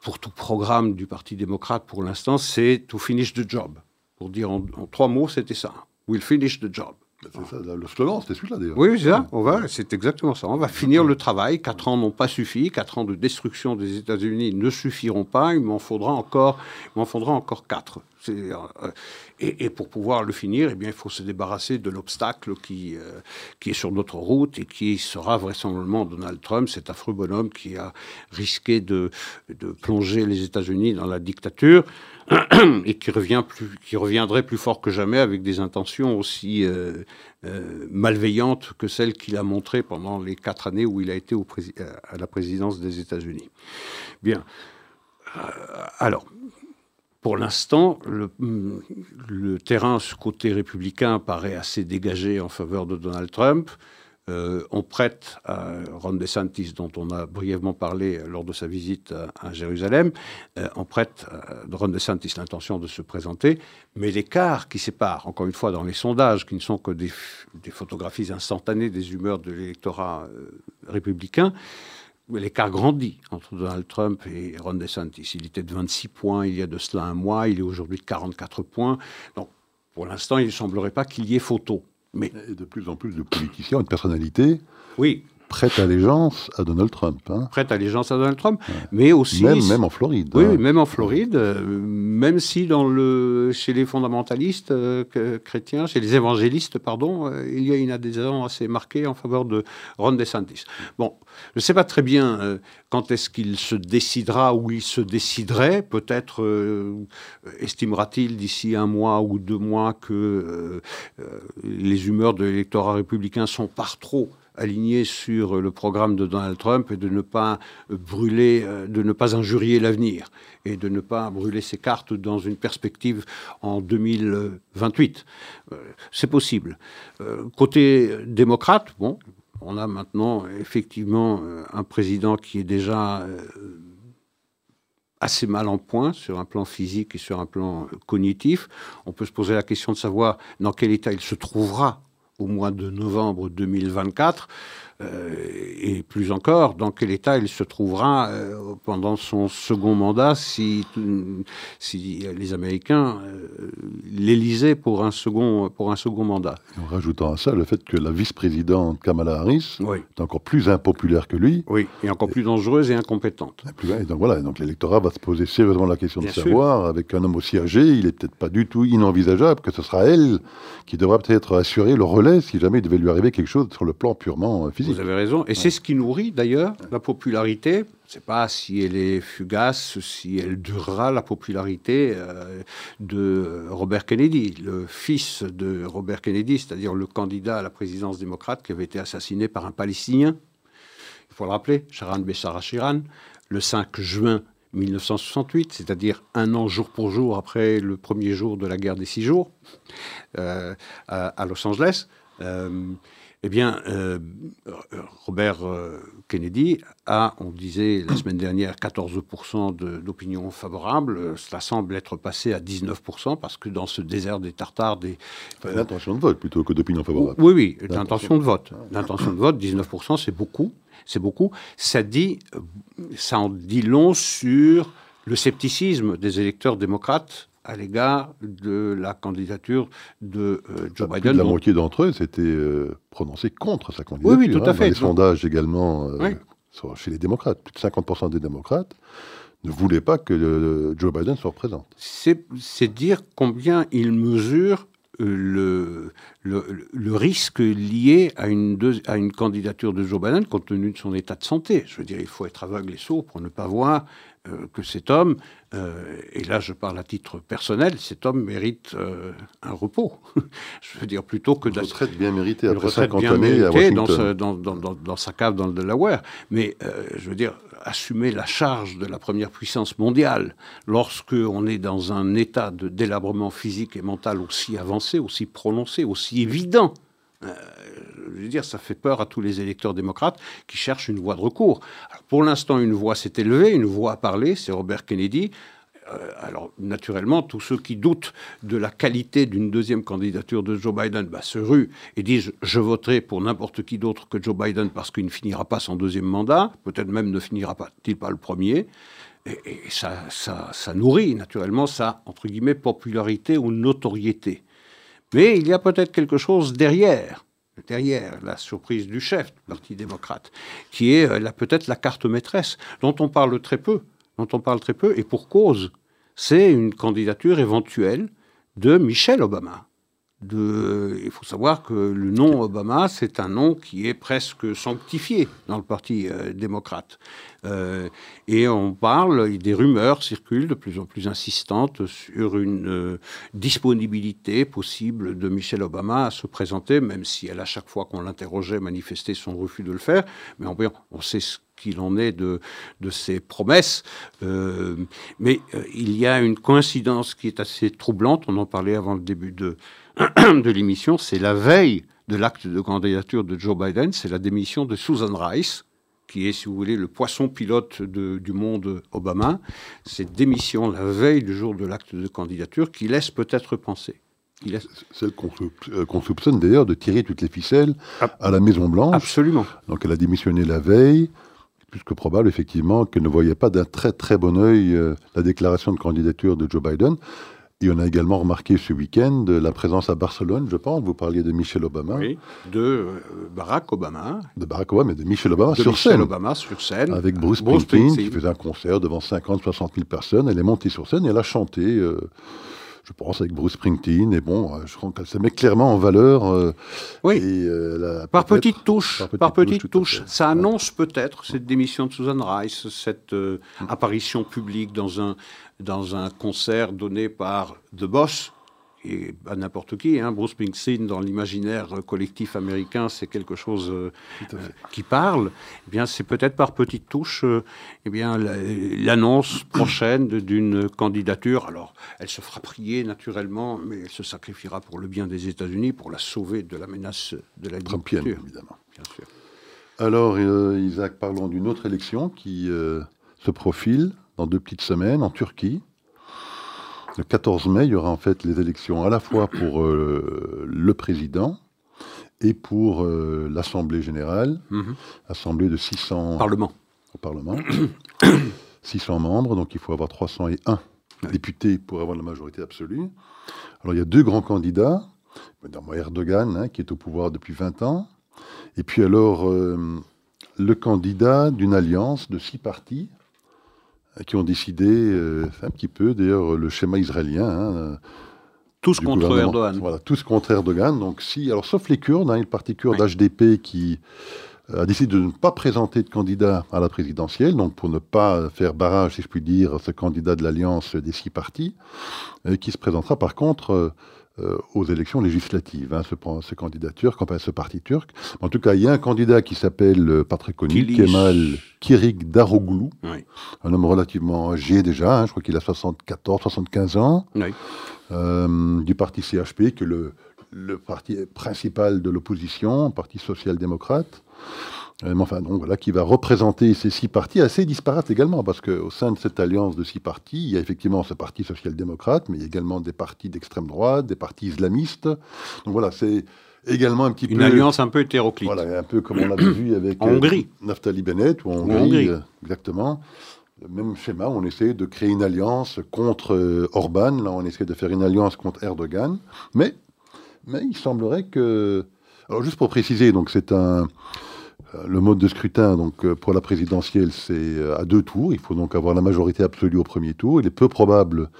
Pour tout programme du Parti démocrate, pour l'instant, c'est to finish the job. Pour dire en, en trois mots, c'était ça. We'll finish the job. C'est ça, le slogan, c'était celui-là d'ailleurs. Oui, c'est ça. On va, c'est exactement ça. On va finir le travail. Quatre ans n'ont pas suffi. Quatre ans de destruction des États-Unis ne suffiront pas. Il m'en faudra encore, il m'en faudra encore quatre. Euh, et, pour pouvoir le finir, eh bien, il faut se débarrasser de l'obstacle qui, euh, qui est sur notre route et qui sera vraisemblablement Donald Trump, cet affreux bonhomme qui a risqué de, de plonger les États-Unis dans la dictature et qui, revient plus, qui reviendrait plus fort que jamais avec des intentions aussi euh, malveillantes que celles qu'il a montrées pendant les quatre années où il a été au à la présidence des États-Unis. Bien. alors, pour l'instant, le, terrain, ce côté républicain, paraît assez dégagé en faveur de Donald Trump. Euh, on prête à Ron DeSantis, dont on a brièvement parlé lors de sa visite à, Jérusalem, euh, on prête à Ron DeSantis l'intention de se présenter, mais l'écart qui sépare, encore une fois, dans les sondages, qui ne sont que des, photographies instantanées des humeurs de l'électorat euh, républicain, l'écart grandit entre Donald Trump et Ron DeSantis. Il était de 26 points il y a de cela un mois, il est aujourd'hui de 44 points. Donc, pour l'instant, il ne semblerait pas qu'il y ait photo. Mais... Et de plus en plus de politiciens et de personnalités. Oui prête allégeance à Donald Trump. Hein. Prête allégeance à Donald Trump, mais aussi... Même, même en Floride. Oui, hein. même en Floride, euh, même si dans le, chez les fondamentalistes euh, chrétiens, chez les évangélistes, pardon, euh, il y a une adhésion assez marquée en faveur de Ron DeSantis. Bon, je ne sais pas très bien quand est-ce qu'il se décidera ou il se déciderait. Peut-être estimera-t-il d'ici un mois ou deux mois que les humeurs de l'électorat républicain sont par trop aligné sur le programme de Donald Trump et de ne pas brûler, euh, de ne pas injurier l'avenir et de ne pas brûler ses cartes dans une perspective en 2028. Euh, c'est possible. Euh, côté démocrate, bon, on a maintenant effectivement un président qui est déjà assez mal en point sur un plan physique et sur un plan cognitif. On peut se poser la question de savoir dans quel état il se trouvera au mois de novembre 2024 euh, et plus encore, dans quel état il se trouvera euh, pendant son second mandat si, si les Américains euh, l'élisaient pour un second pour un second mandat. En rajoutant à ça le fait que la vice-présidente Kamala Harris est encore plus impopulaire que lui. Oui, et encore plus dangereuse et incompétente. Et donc voilà, donc l'électorat va se poser sérieusement la question de savoir, avec un homme aussi âgé, il est peut-être pas du tout inenvisageable que ce sera elle qui devra peut-être assurer le relais si jamais il devait lui arriver quelque chose sur le plan purement physique. Vous avez raison. Et c'est ce qui nourrit d'ailleurs la popularité. Je ne sais pas si elle est fugace, si elle durera la popularité euh, de Robert Kennedy, le fils de Robert Kennedy, c'est-à-dire le candidat à la présidence démocrate qui avait été assassiné par un Palestinien. Il faut le rappeler, Sharan Bessara Shiran, le 5 juin 1968, c'est-à-dire un an jour pour jour après le premier jour de la guerre des six jours, euh, à Los Angeles. Eh bien, Robert Kennedy a, on disait la semaine dernière, 14% d'opinion favorable. Cela semble être passé à 19% parce que dans ce désert des Tartares, des... Enfin, l'intention de vote plutôt que d'opinion favorable. Oui, oui, l'intention de vote. L'intention de vote, 19%, c'est beaucoup. C'est beaucoup. Ça, dit, ça en dit long sur le scepticisme des électeurs démocrates à l'égard de la candidature de euh, Joe Biden. la moitié d'entre eux s'étaient euh, prononcés contre sa candidature. Oui, oui, tout à hein. fait. les sondages également euh, chez les démocrates. Plus de 50% des démocrates ne voulaient pas que Joe Biden soit représenté. C'est dire combien il mesure le, le, le, risque lié à une, à une candidature de Joe Biden compte tenu de son état de santé. Je veux dire, il faut être aveugle et sourd pour ne pas voir euh, que cet homme, euh, et là je parle à titre personnel, cet homme mérite euh, un repos. je veux dire plutôt que une retraite bien méritée après 50 années dans, dans, dans, dans, sa cave dans le Delaware. Mais je veux dire assumer la charge de la première puissance mondiale lorsque on est dans un état de délabrement physique et mental aussi avancé, aussi prononcé, aussi évident je veux dire, ça fait peur à tous les électeurs démocrates qui cherchent une voie de recours. pour l'instant, une voix s'est élevée, une voix a parlé, c'est Robert Kennedy. Euh, alors, naturellement, tous ceux qui doutent de la qualité d'une deuxième candidature de Joe Biden bah, se ruent et disent je voterai pour n'importe qui d'autre que Joe Biden parce qu'il ne finira pas son deuxième mandat, peut-être même ne finira-t-il pas le premier. Et, ça, ça, nourrit naturellement sa, entre guillemets, popularité ou notoriété. Mais il y a peut-être quelque chose derrière derrière la surprise du chef du Parti démocrate, qui est euh, peut-être la carte maîtresse, dont on parle très peu, dont on parle très peu, et pour cause, c'est une candidature éventuelle de Michelle Obama il faut savoir que le nom Obama, c'est un nom qui est presque sanctifié dans le Parti euh, démocrate. Euh, et on parle, des rumeurs circulent de plus en plus insistantes sur une euh, disponibilité possible de Michelle Obama à se présenter, même si elle, à chaque fois qu'on l'interrogeait, manifestait son refus de le faire. Mais on, on sait ce qu'il en est de, de ses promesses. mais il y a une coïncidence qui est assez troublante, on en parlait avant le début de, de l'émission, c'est la veille de l'acte de candidature de Joe Biden, c'est la démission de Susan Rice, qui est, si vous voulez, le poisson pilote du monde Obama. Cette démission, la veille du jour de l'acte de candidature, qui laisse peut-être penser. Laisse... Celle euh, qu'on soupçonne d'ailleurs de tirer toutes les ficelles à la Maison-Blanche. Absolument. Donc elle a démissionné la veille. Plus que probable, effectivement, qu'elle ne voyait pas d'un très très bon œil euh, la déclaration de candidature de Joe Biden. Et on a également remarqué ce week-end la présence à Barcelone, je pense, vous parliez de Michelle Obama. Oui, de euh, Barack Obama. De Barack Obama, mais de Michelle Obama sur Michelle scène. Obama sur scène. Avec Bruce, Springsteen, qui faisait un concert devant 50, 60 000 personnes. Elle est montée sur scène et elle a chanté. Euh, je pense, avec Bruce Springsteen. Et bon, euh, je crois qu'elle se met clairement en valeur. oui. par petites touches. Par petites touches. Ça annonce peut-être cette démission de Susan Rice, cette apparition publique dans un, dans un concert donné par The Boss, et à n'importe qui. Hein. Bruce Springsteen, dans l'imaginaire collectif américain, c'est quelque chose euh, euh, qui parle. Eh bien, c'est peut-être par petites touches euh, eh bien, l'annonce prochaine d'une candidature. Alors, elle se fera prier naturellement, mais elle se sacrifiera pour le bien des États-Unis, pour la sauver de la menace de la dictature. évidemment. Bien sûr. Alors, Isaac, parlons d'une autre élection qui se profile dans deux petites semaines en Turquie. Le 14 mai, il y aura en fait les élections à la fois pour euh, le président et pour euh, l'Assemblée générale, mhm. assemblée de 600... Parlement. Au Parlement. 600 membres, donc il faut avoir 301 députés pour avoir la majorité absolue. Alors il y a deux grands candidats, Erdogan, hein, qui est au pouvoir depuis 20 ans, et puis alors euh, le candidat d'une alliance de six partis, qui ont décidé euh, un petit peu, d'ailleurs, le schéma israélien. Hein, tous contre Erdogan. Voilà, tous contre Erdogan. Donc, si, alors, sauf les Kurdes, hein, le parti kurde HDP qui euh, a décidé de ne pas présenter de candidat à la présidentielle, donc pour ne pas faire barrage, si je puis dire, ce candidat de l'alliance des six partis, euh, qui se présentera par contre euh, aux élections législatives, hein, ce, ce candidature, ce parti turc. En tout cas, il y a un candidat qui s'appelle, euh, pas très connu, Kemal Kirik Daroglu, un homme relativement âgé déjà, hein, je crois qu'il a 74, 75 ans, euh, du parti CHP, que le, le parti principal de l'opposition, Parti social-démocrate. Euh, enfin, donc voilà, qui va représenter ces six partis assez disparates également, parce qu'au sein de cette alliance de six partis, il y a effectivement ce parti social-démocrate, mais il y a également des partis d'extrême droite, des partis islamistes. Donc voilà, c'est également un petit Une peu. Une alliance un peu hétéroclite. Voilà, un peu comme on l'avait vu avec en Hongrie. Naftali Bennett ou en Hongrie. Hongrie. exactement. Le même schéma, on essaie de créer une alliance contre Orban, là on essaie de faire une alliance contre Erdogan, mais, mais il semblerait que... Alors juste pour préciser, donc c'est un... Le mode de scrutin donc, pour la présidentielle, c'est à deux tours. Il faut donc avoir la majorité absolue au premier tour. Il est peu probable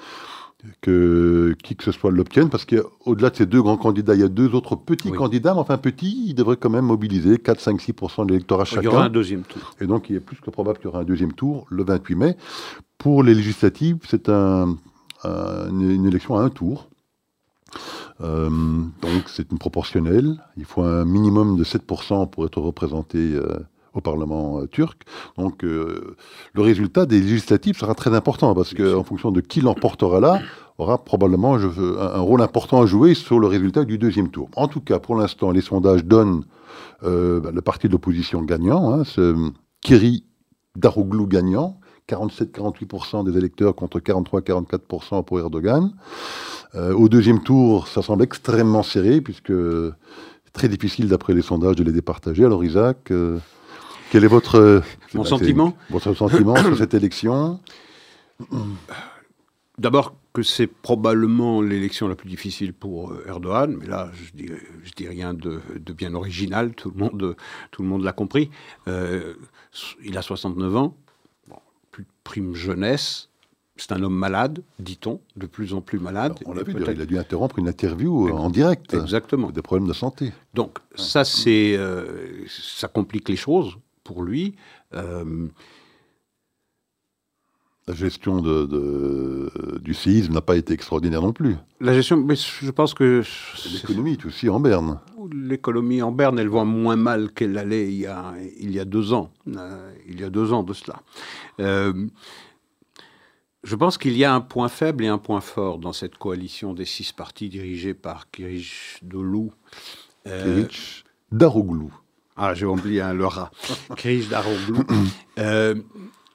que qui que ce soit l'obtienne, parce qu'au-delà de ces deux grands candidats, il y a deux autres petits oui. candidats, mais enfin petits, ils devraient quand même mobiliser 4, 5, 6% de l'électorat chacun. Il y aura un deuxième tour. Et donc il est plus que probable qu'il y aura un deuxième tour le 28 mai. Pour les législatives, c'est un, un, une élection à un tour. Euh, donc c'est une proportionnelle. Il faut un minimum de 7% pour être représenté euh, au Parlement euh, turc. Donc le résultat des législatives sera très important parce qu'en fonction de qui l'emportera là, aura probablement je, un, un, rôle important à jouer sur le résultat du deuxième tour. En tout cas, pour l'instant, les sondages donnent bah, le parti de l'opposition gagnant, hein, ce Kiri Daroglu gagnant, 47-48% des électeurs contre 43-44% pour Erdogan. Euh, au deuxième tour, ça semble extrêmement serré puisque c'est très difficile d'après les sondages de les départager. Alors Isaac, euh, quel est votre, Mon sentiment votre sentiment sur cette élection? D'abord que c'est probablement l'élection la plus difficile pour Erdogan, mais là je dis, je dis rien de, de, bien original, tout le monde, tout le monde l'a compris. Euh, il a 69 ans, plus de prime jeunesse, c'est un homme malade, dit-on, de plus en plus malade. Alors, on l'a vu, il a dû interrompre une interview en direct. Exactement. Des problèmes de santé. Donc ça, c'est, euh, ça complique les choses pour lui. Euh, la gestion de, de, du séisme n'a pas été extraordinaire non plus. La gestion, mais je pense que... L'économie est aussi en berne. L'économie en berne, elle va moins mal qu'elle allait il y, a, il y a deux ans. Euh, il y a deux ans de cela. Euh, je pense qu'il y a un point faible et un point fort dans cette coalition des six partis dirigés par Kirish Dolou. Kirish Daroglu. Ah, j'ai oublié hein, le rat. Kirish Daroglu.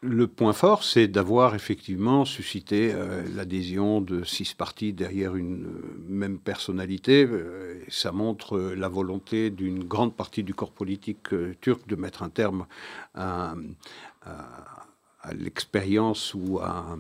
Le point fort, c'est d'avoir effectivement suscité euh, l'adhésion de six partis derrière une euh, même personnalité. Euh, ça montre la volonté d'une grande partie du corps politique turc de mettre un terme à, l'expérience ou à,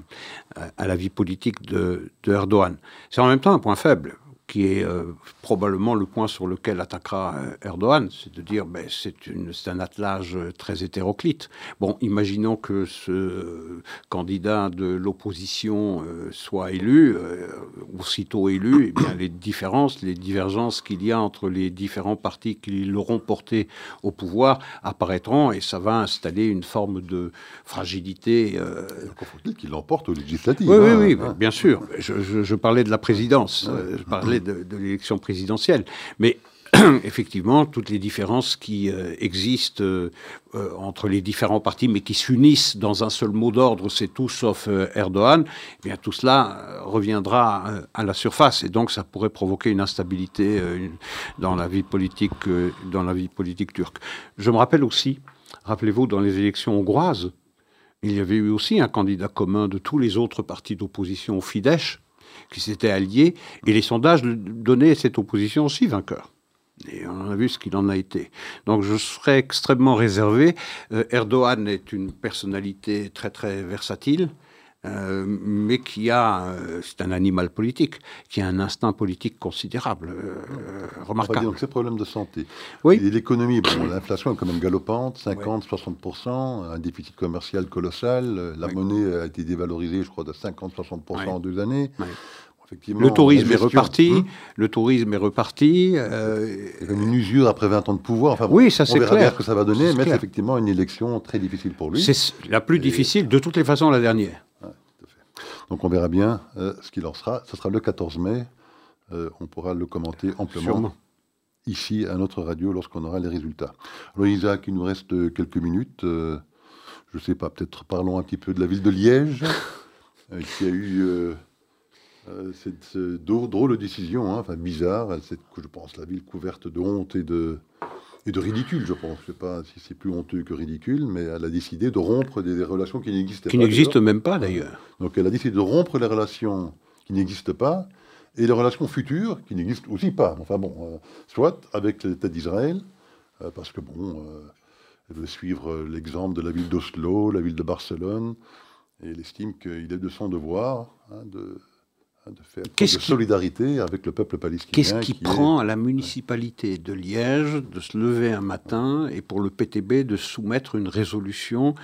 à, la vie politique de, de Erdogan. C'est en même temps un point faible qui est euh, probablement le point sur lequel attaquera euh, Erdogan, c'est de dire ben, c'est un attelage très hétéroclite. Bon, imaginons que ce euh, candidat de l'opposition euh, soit élu, euh, aussitôt élu, et bien les différences, les divergences qu'il y a entre les différents partis qui l'auront porté au pouvoir apparaîtront et ça va installer une forme de fragilité. Euh... Faut-il qu'il l'emporte aux législatives Oui, hein, oui, oui, hein. bien sûr. Je, je, je, parlais de la présidence. Ouais. Je parlais de, l'élection présidentielle. Mais effectivement, toutes les différences qui euh, existent euh, entre les différents partis, mais qui s'unissent dans un seul mot d'ordre, c'est tout sauf euh, Erdogan, eh bien tout cela reviendra à la surface et donc ça pourrait provoquer une instabilité dans la vie politique, dans la vie politique turque. Je me rappelle aussi, rappelez-vous, dans les élections hongroises, il y avait eu aussi un candidat commun de tous les autres partis d'opposition au Fidesz, qui s'étaient alliés, et les sondages donnaient cette opposition aussi vainqueur. Et on a vu ce qu'il en a été. Donc je serais extrêmement réservé. Euh, Erdogan est une personnalité très très versatile. Euh, mais qui a, euh, c'est un animal politique, qui a un instinct politique considérable, euh, remarquable. Donc ces problèmes de santé. Oui. L'économie, bon, l'inflation est quand même galopante, 50, oui. 60%, un déficit commercial colossal, la oui. monnaie a été dévalorisée, je crois, de 50-60% oui. en deux années. Le tourisme est reparti. Hum. Le tourisme est reparti. Une usure après 20 ans de pouvoir. Enfin, oui, ça c'est clair. On verra bien ce que ça va donner, mais c'est effectivement une élection très difficile pour lui. C'est la plus Et... difficile de toutes les façons la dernière. Donc on verra bien euh, ce qu'il en sera. Ce sera le 14 mai. Euh, on pourra le commenter amplement. Sûrement. Ici, à notre radio, lorsqu'on aura les résultats. Alors, Isaac, il nous reste quelques minutes. Euh, je ne sais pas, peut-être parlons un petit peu de la ville de Liège, qui a eu cette drôle de décision, hein, enfin bizarre, je pense la ville couverte de honte et de, et de ridicule, je pense. Je ne sais pas si c'est plus honteux que ridicule, mais elle a décidé de rompre des, relations qui n'existent pas. Qui n'existent même pas d'ailleurs. Donc elle a décidé de rompre les relations qui n'existent pas et les relations futures qui n'existent aussi pas. Enfin bon, soit avec l'État d'Israël, parce que bon, elle veut suivre l'exemple de la ville d'Oslo, la ville de Barcelone, et elle estime qu'il est de son devoir hein, de, de, faire de solidarité avec le peuple palestinien. Qu'est-ce qui, prend à la municipalité de Liège de se lever un matin et pour le PTB de soumettre une résolution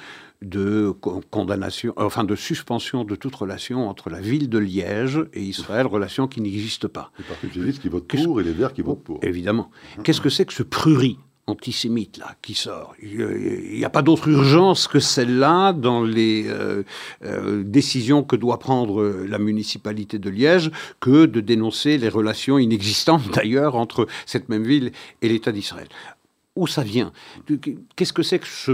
de condamnation, enfin de suspension de toute relation entre la ville de Liège et Israël, relation qui n'existe pas. Les partis qui votent pour et les Verts qui votent pour. Évidemment. Qu'est-ce que c'est que ce prurit antisémite là qui sort. Il n'y a pas d'autre urgence que celle-là dans les euh, euh, décisions que doit prendre la municipalité de Liège que de dénoncer les relations inexistantes d'ailleurs entre cette même ville et l'État d'Israël. Où ça vient? Qu'est-ce que c'est que ce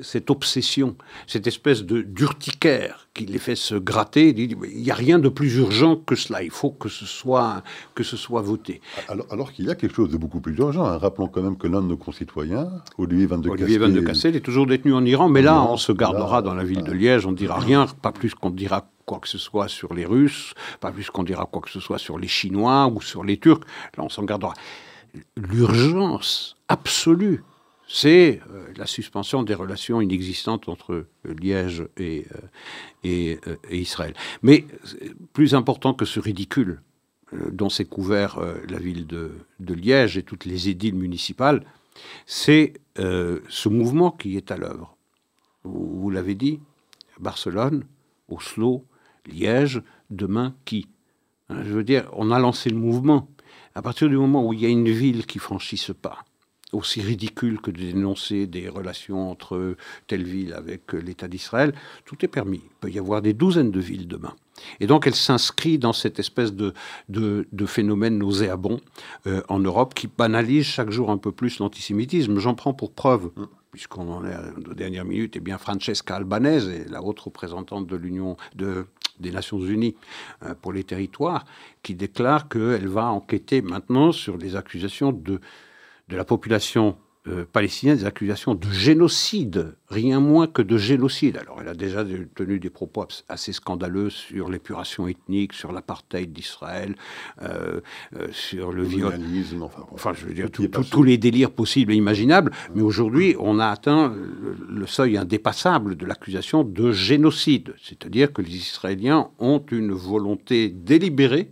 cette obsession, cette espèce de d'urticaire qui les fait se gratter. Il n'y a rien de plus urgent que cela. Il faut que ce soit, que ce soit voté. Alors, alors qu'il y a quelque chose de beaucoup plus urgent. Hein. Rappelons quand même que l'un de nos concitoyens, Olivier Van de Olivier Van de Cassel, est toujours détenu en Iran. Mais là, on se gardera dans la ville de Liège. On ne dira rien, pas plus qu'on dira quoi que ce soit sur les Russes, pas plus qu'on dira quoi que ce soit sur les Chinois ou sur les Turcs. Là, on s'en gardera. L'urgence absolue c'est euh, la suspension des relations inexistantes entre euh, Liège et, euh, et, Israël. Mais plus important que ce ridicule dont s'est couvert la ville de, Liège et toutes les édiles municipales, c'est ce mouvement qui est à l'œuvre. Vous, l'avez dit, Barcelone, Oslo, Liège, demain qui? Hein, Je veux dire, on a lancé le mouvement. À partir du moment où il y a une ville qui franchit ce pas, aussi ridicule que de dénoncer des relations entre telle ville avec l'État d'Israël, tout est permis. Il peut y avoir des douzaines de villes demain. Et donc elle s'inscrit dans cette espèce de, de, phénomène nauséabond euh, en Europe qui banalise chaque jour un peu plus l'antisémitisme. J'en prends pour preuve, puisqu'on en est aux dernières minutes, et eh bien Francesca Albanese, la haute représentante de l'Union de, des Nations Unies euh, pour les territoires, qui déclare qu'elle va enquêter maintenant sur les accusations de de la population euh, palestinienne des accusations de génocide, rien moins que de génocide. Alors elle a déjà tenu des propos assez scandaleux sur l'épuration ethnique, sur l'apartheid d'Israël, euh, euh, sur le viol. Enfin, enfin, je veux dire, tous les délires possibles et imaginables. Mais aujourd'hui, on a atteint le seuil indépassable de l'accusation de génocide. C'est-à-dire que les Israéliens ont une volonté délibérée,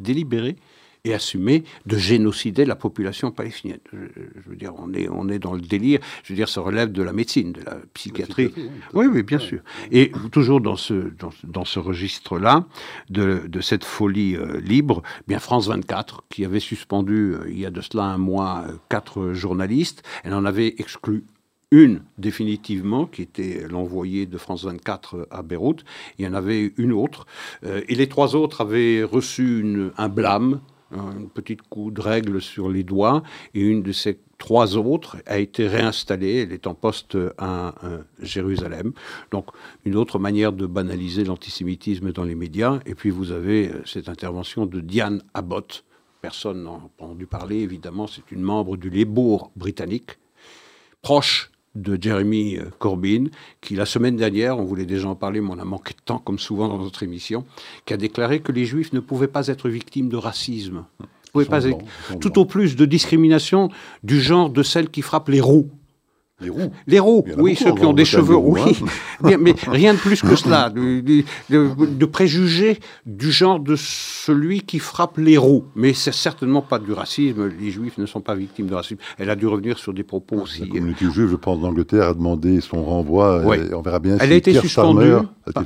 délibérée et assumer de génocider la population palestinienne. Je, veux dire, on est, on est dans le délire. Je veux dire, ça relève de la médecine, de la psychiatrie. oui, oui, bien sûr. Et toujours dans ce, dans, ce registre-là, de, de, cette folie euh, libre, bien France 24, qui avait suspendu, euh, il y a de cela un mois, euh, quatre journalistes, elle en avait exclu une définitivement, qui était l'envoyé de France 24 à Beyrouth. Il y en avait une autre. et les trois autres avaient reçu une, un blâme une petite coup de règle sur les doigts, et une de ces trois autres a été réinstallée, elle est en poste à, Jérusalem. Donc une autre manière de banaliser l'antisémitisme dans les médias. Et puis vous avez euh, cette intervention de Diane Abbott. Personne n'a entendu parler, évidemment, c'est une membre du Labour britannique, proche de Jeremy euh, Corbyn, qui la semaine dernière, on voulait déjà en parler, mais on a manqué de temps, comme souvent dans notre émission, qui a déclaré que les Juifs ne pouvaient pas être victimes de racisme. pas être, tout au plus de discrimination du genre de celle qui frappe les roues. Les roues. Les roues, oui, ceux qui ont des cheveux, oui. Hein. mais rien de plus que cela, de, préjugés du genre de celui qui frappe les roues. Mais c'est certainement pas du racisme. Les juifs ne sont pas victimes de racisme. Elle a dû revenir sur des propos aussi. La communauté juive, je pense, d'Angleterre a demandé son renvoi. on verra bien. Elle a été suspendue,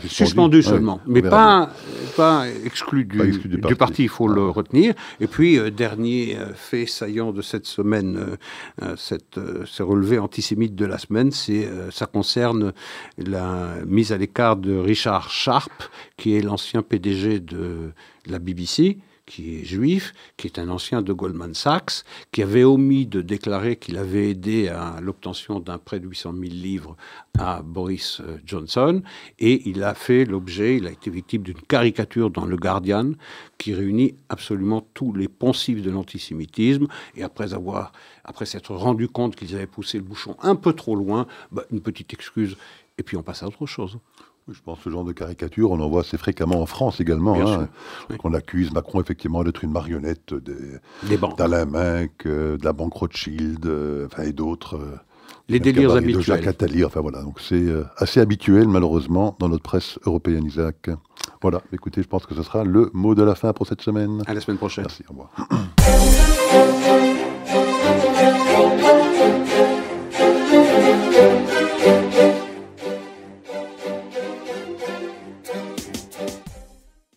suspendue seulement, mais pas, pas exclue du, du, parti. Il faut le retenir. Et puis, euh, dernier euh, fait saillant de cette semaine, euh, cette, ces relevés antisémites de la semaine, c'est euh, ça concerne la mise à l'écart de Richard Sharp, qui est l'ancien PDG de la BBC, qui est juif, qui est un ancien de Goldman Sachs, qui avait omis de déclarer qu'il avait aidé à l'obtention d'un prêt de 800 000 livres à Boris euh, Johnson, et il a fait l'objet, il a été victime d'une caricature dans Le Guardian qui réunit absolument tous les poncifs de l'antisémitisme, et après avoir, après s'être rendu compte qu'ils avaient poussé le bouchon un peu trop loin, bah, une petite excuse, et puis on passe à autre chose. Je pense que ce genre de caricature, on en voit assez fréquemment en France également. Hein, On accuse Macron effectivement d'être une marionnette d'Alain Minck, euh, de la banque Rothschild, euh, enfin, et d'autres. Euh, Les délires habituels. De Jacques Attali, enfin voilà. Donc c'est assez habituel malheureusement dans notre presse européenne, Isaac. Voilà, écoutez, je pense que ce sera le mot de la fin pour cette semaine. À la semaine prochaine. Merci, au revoir.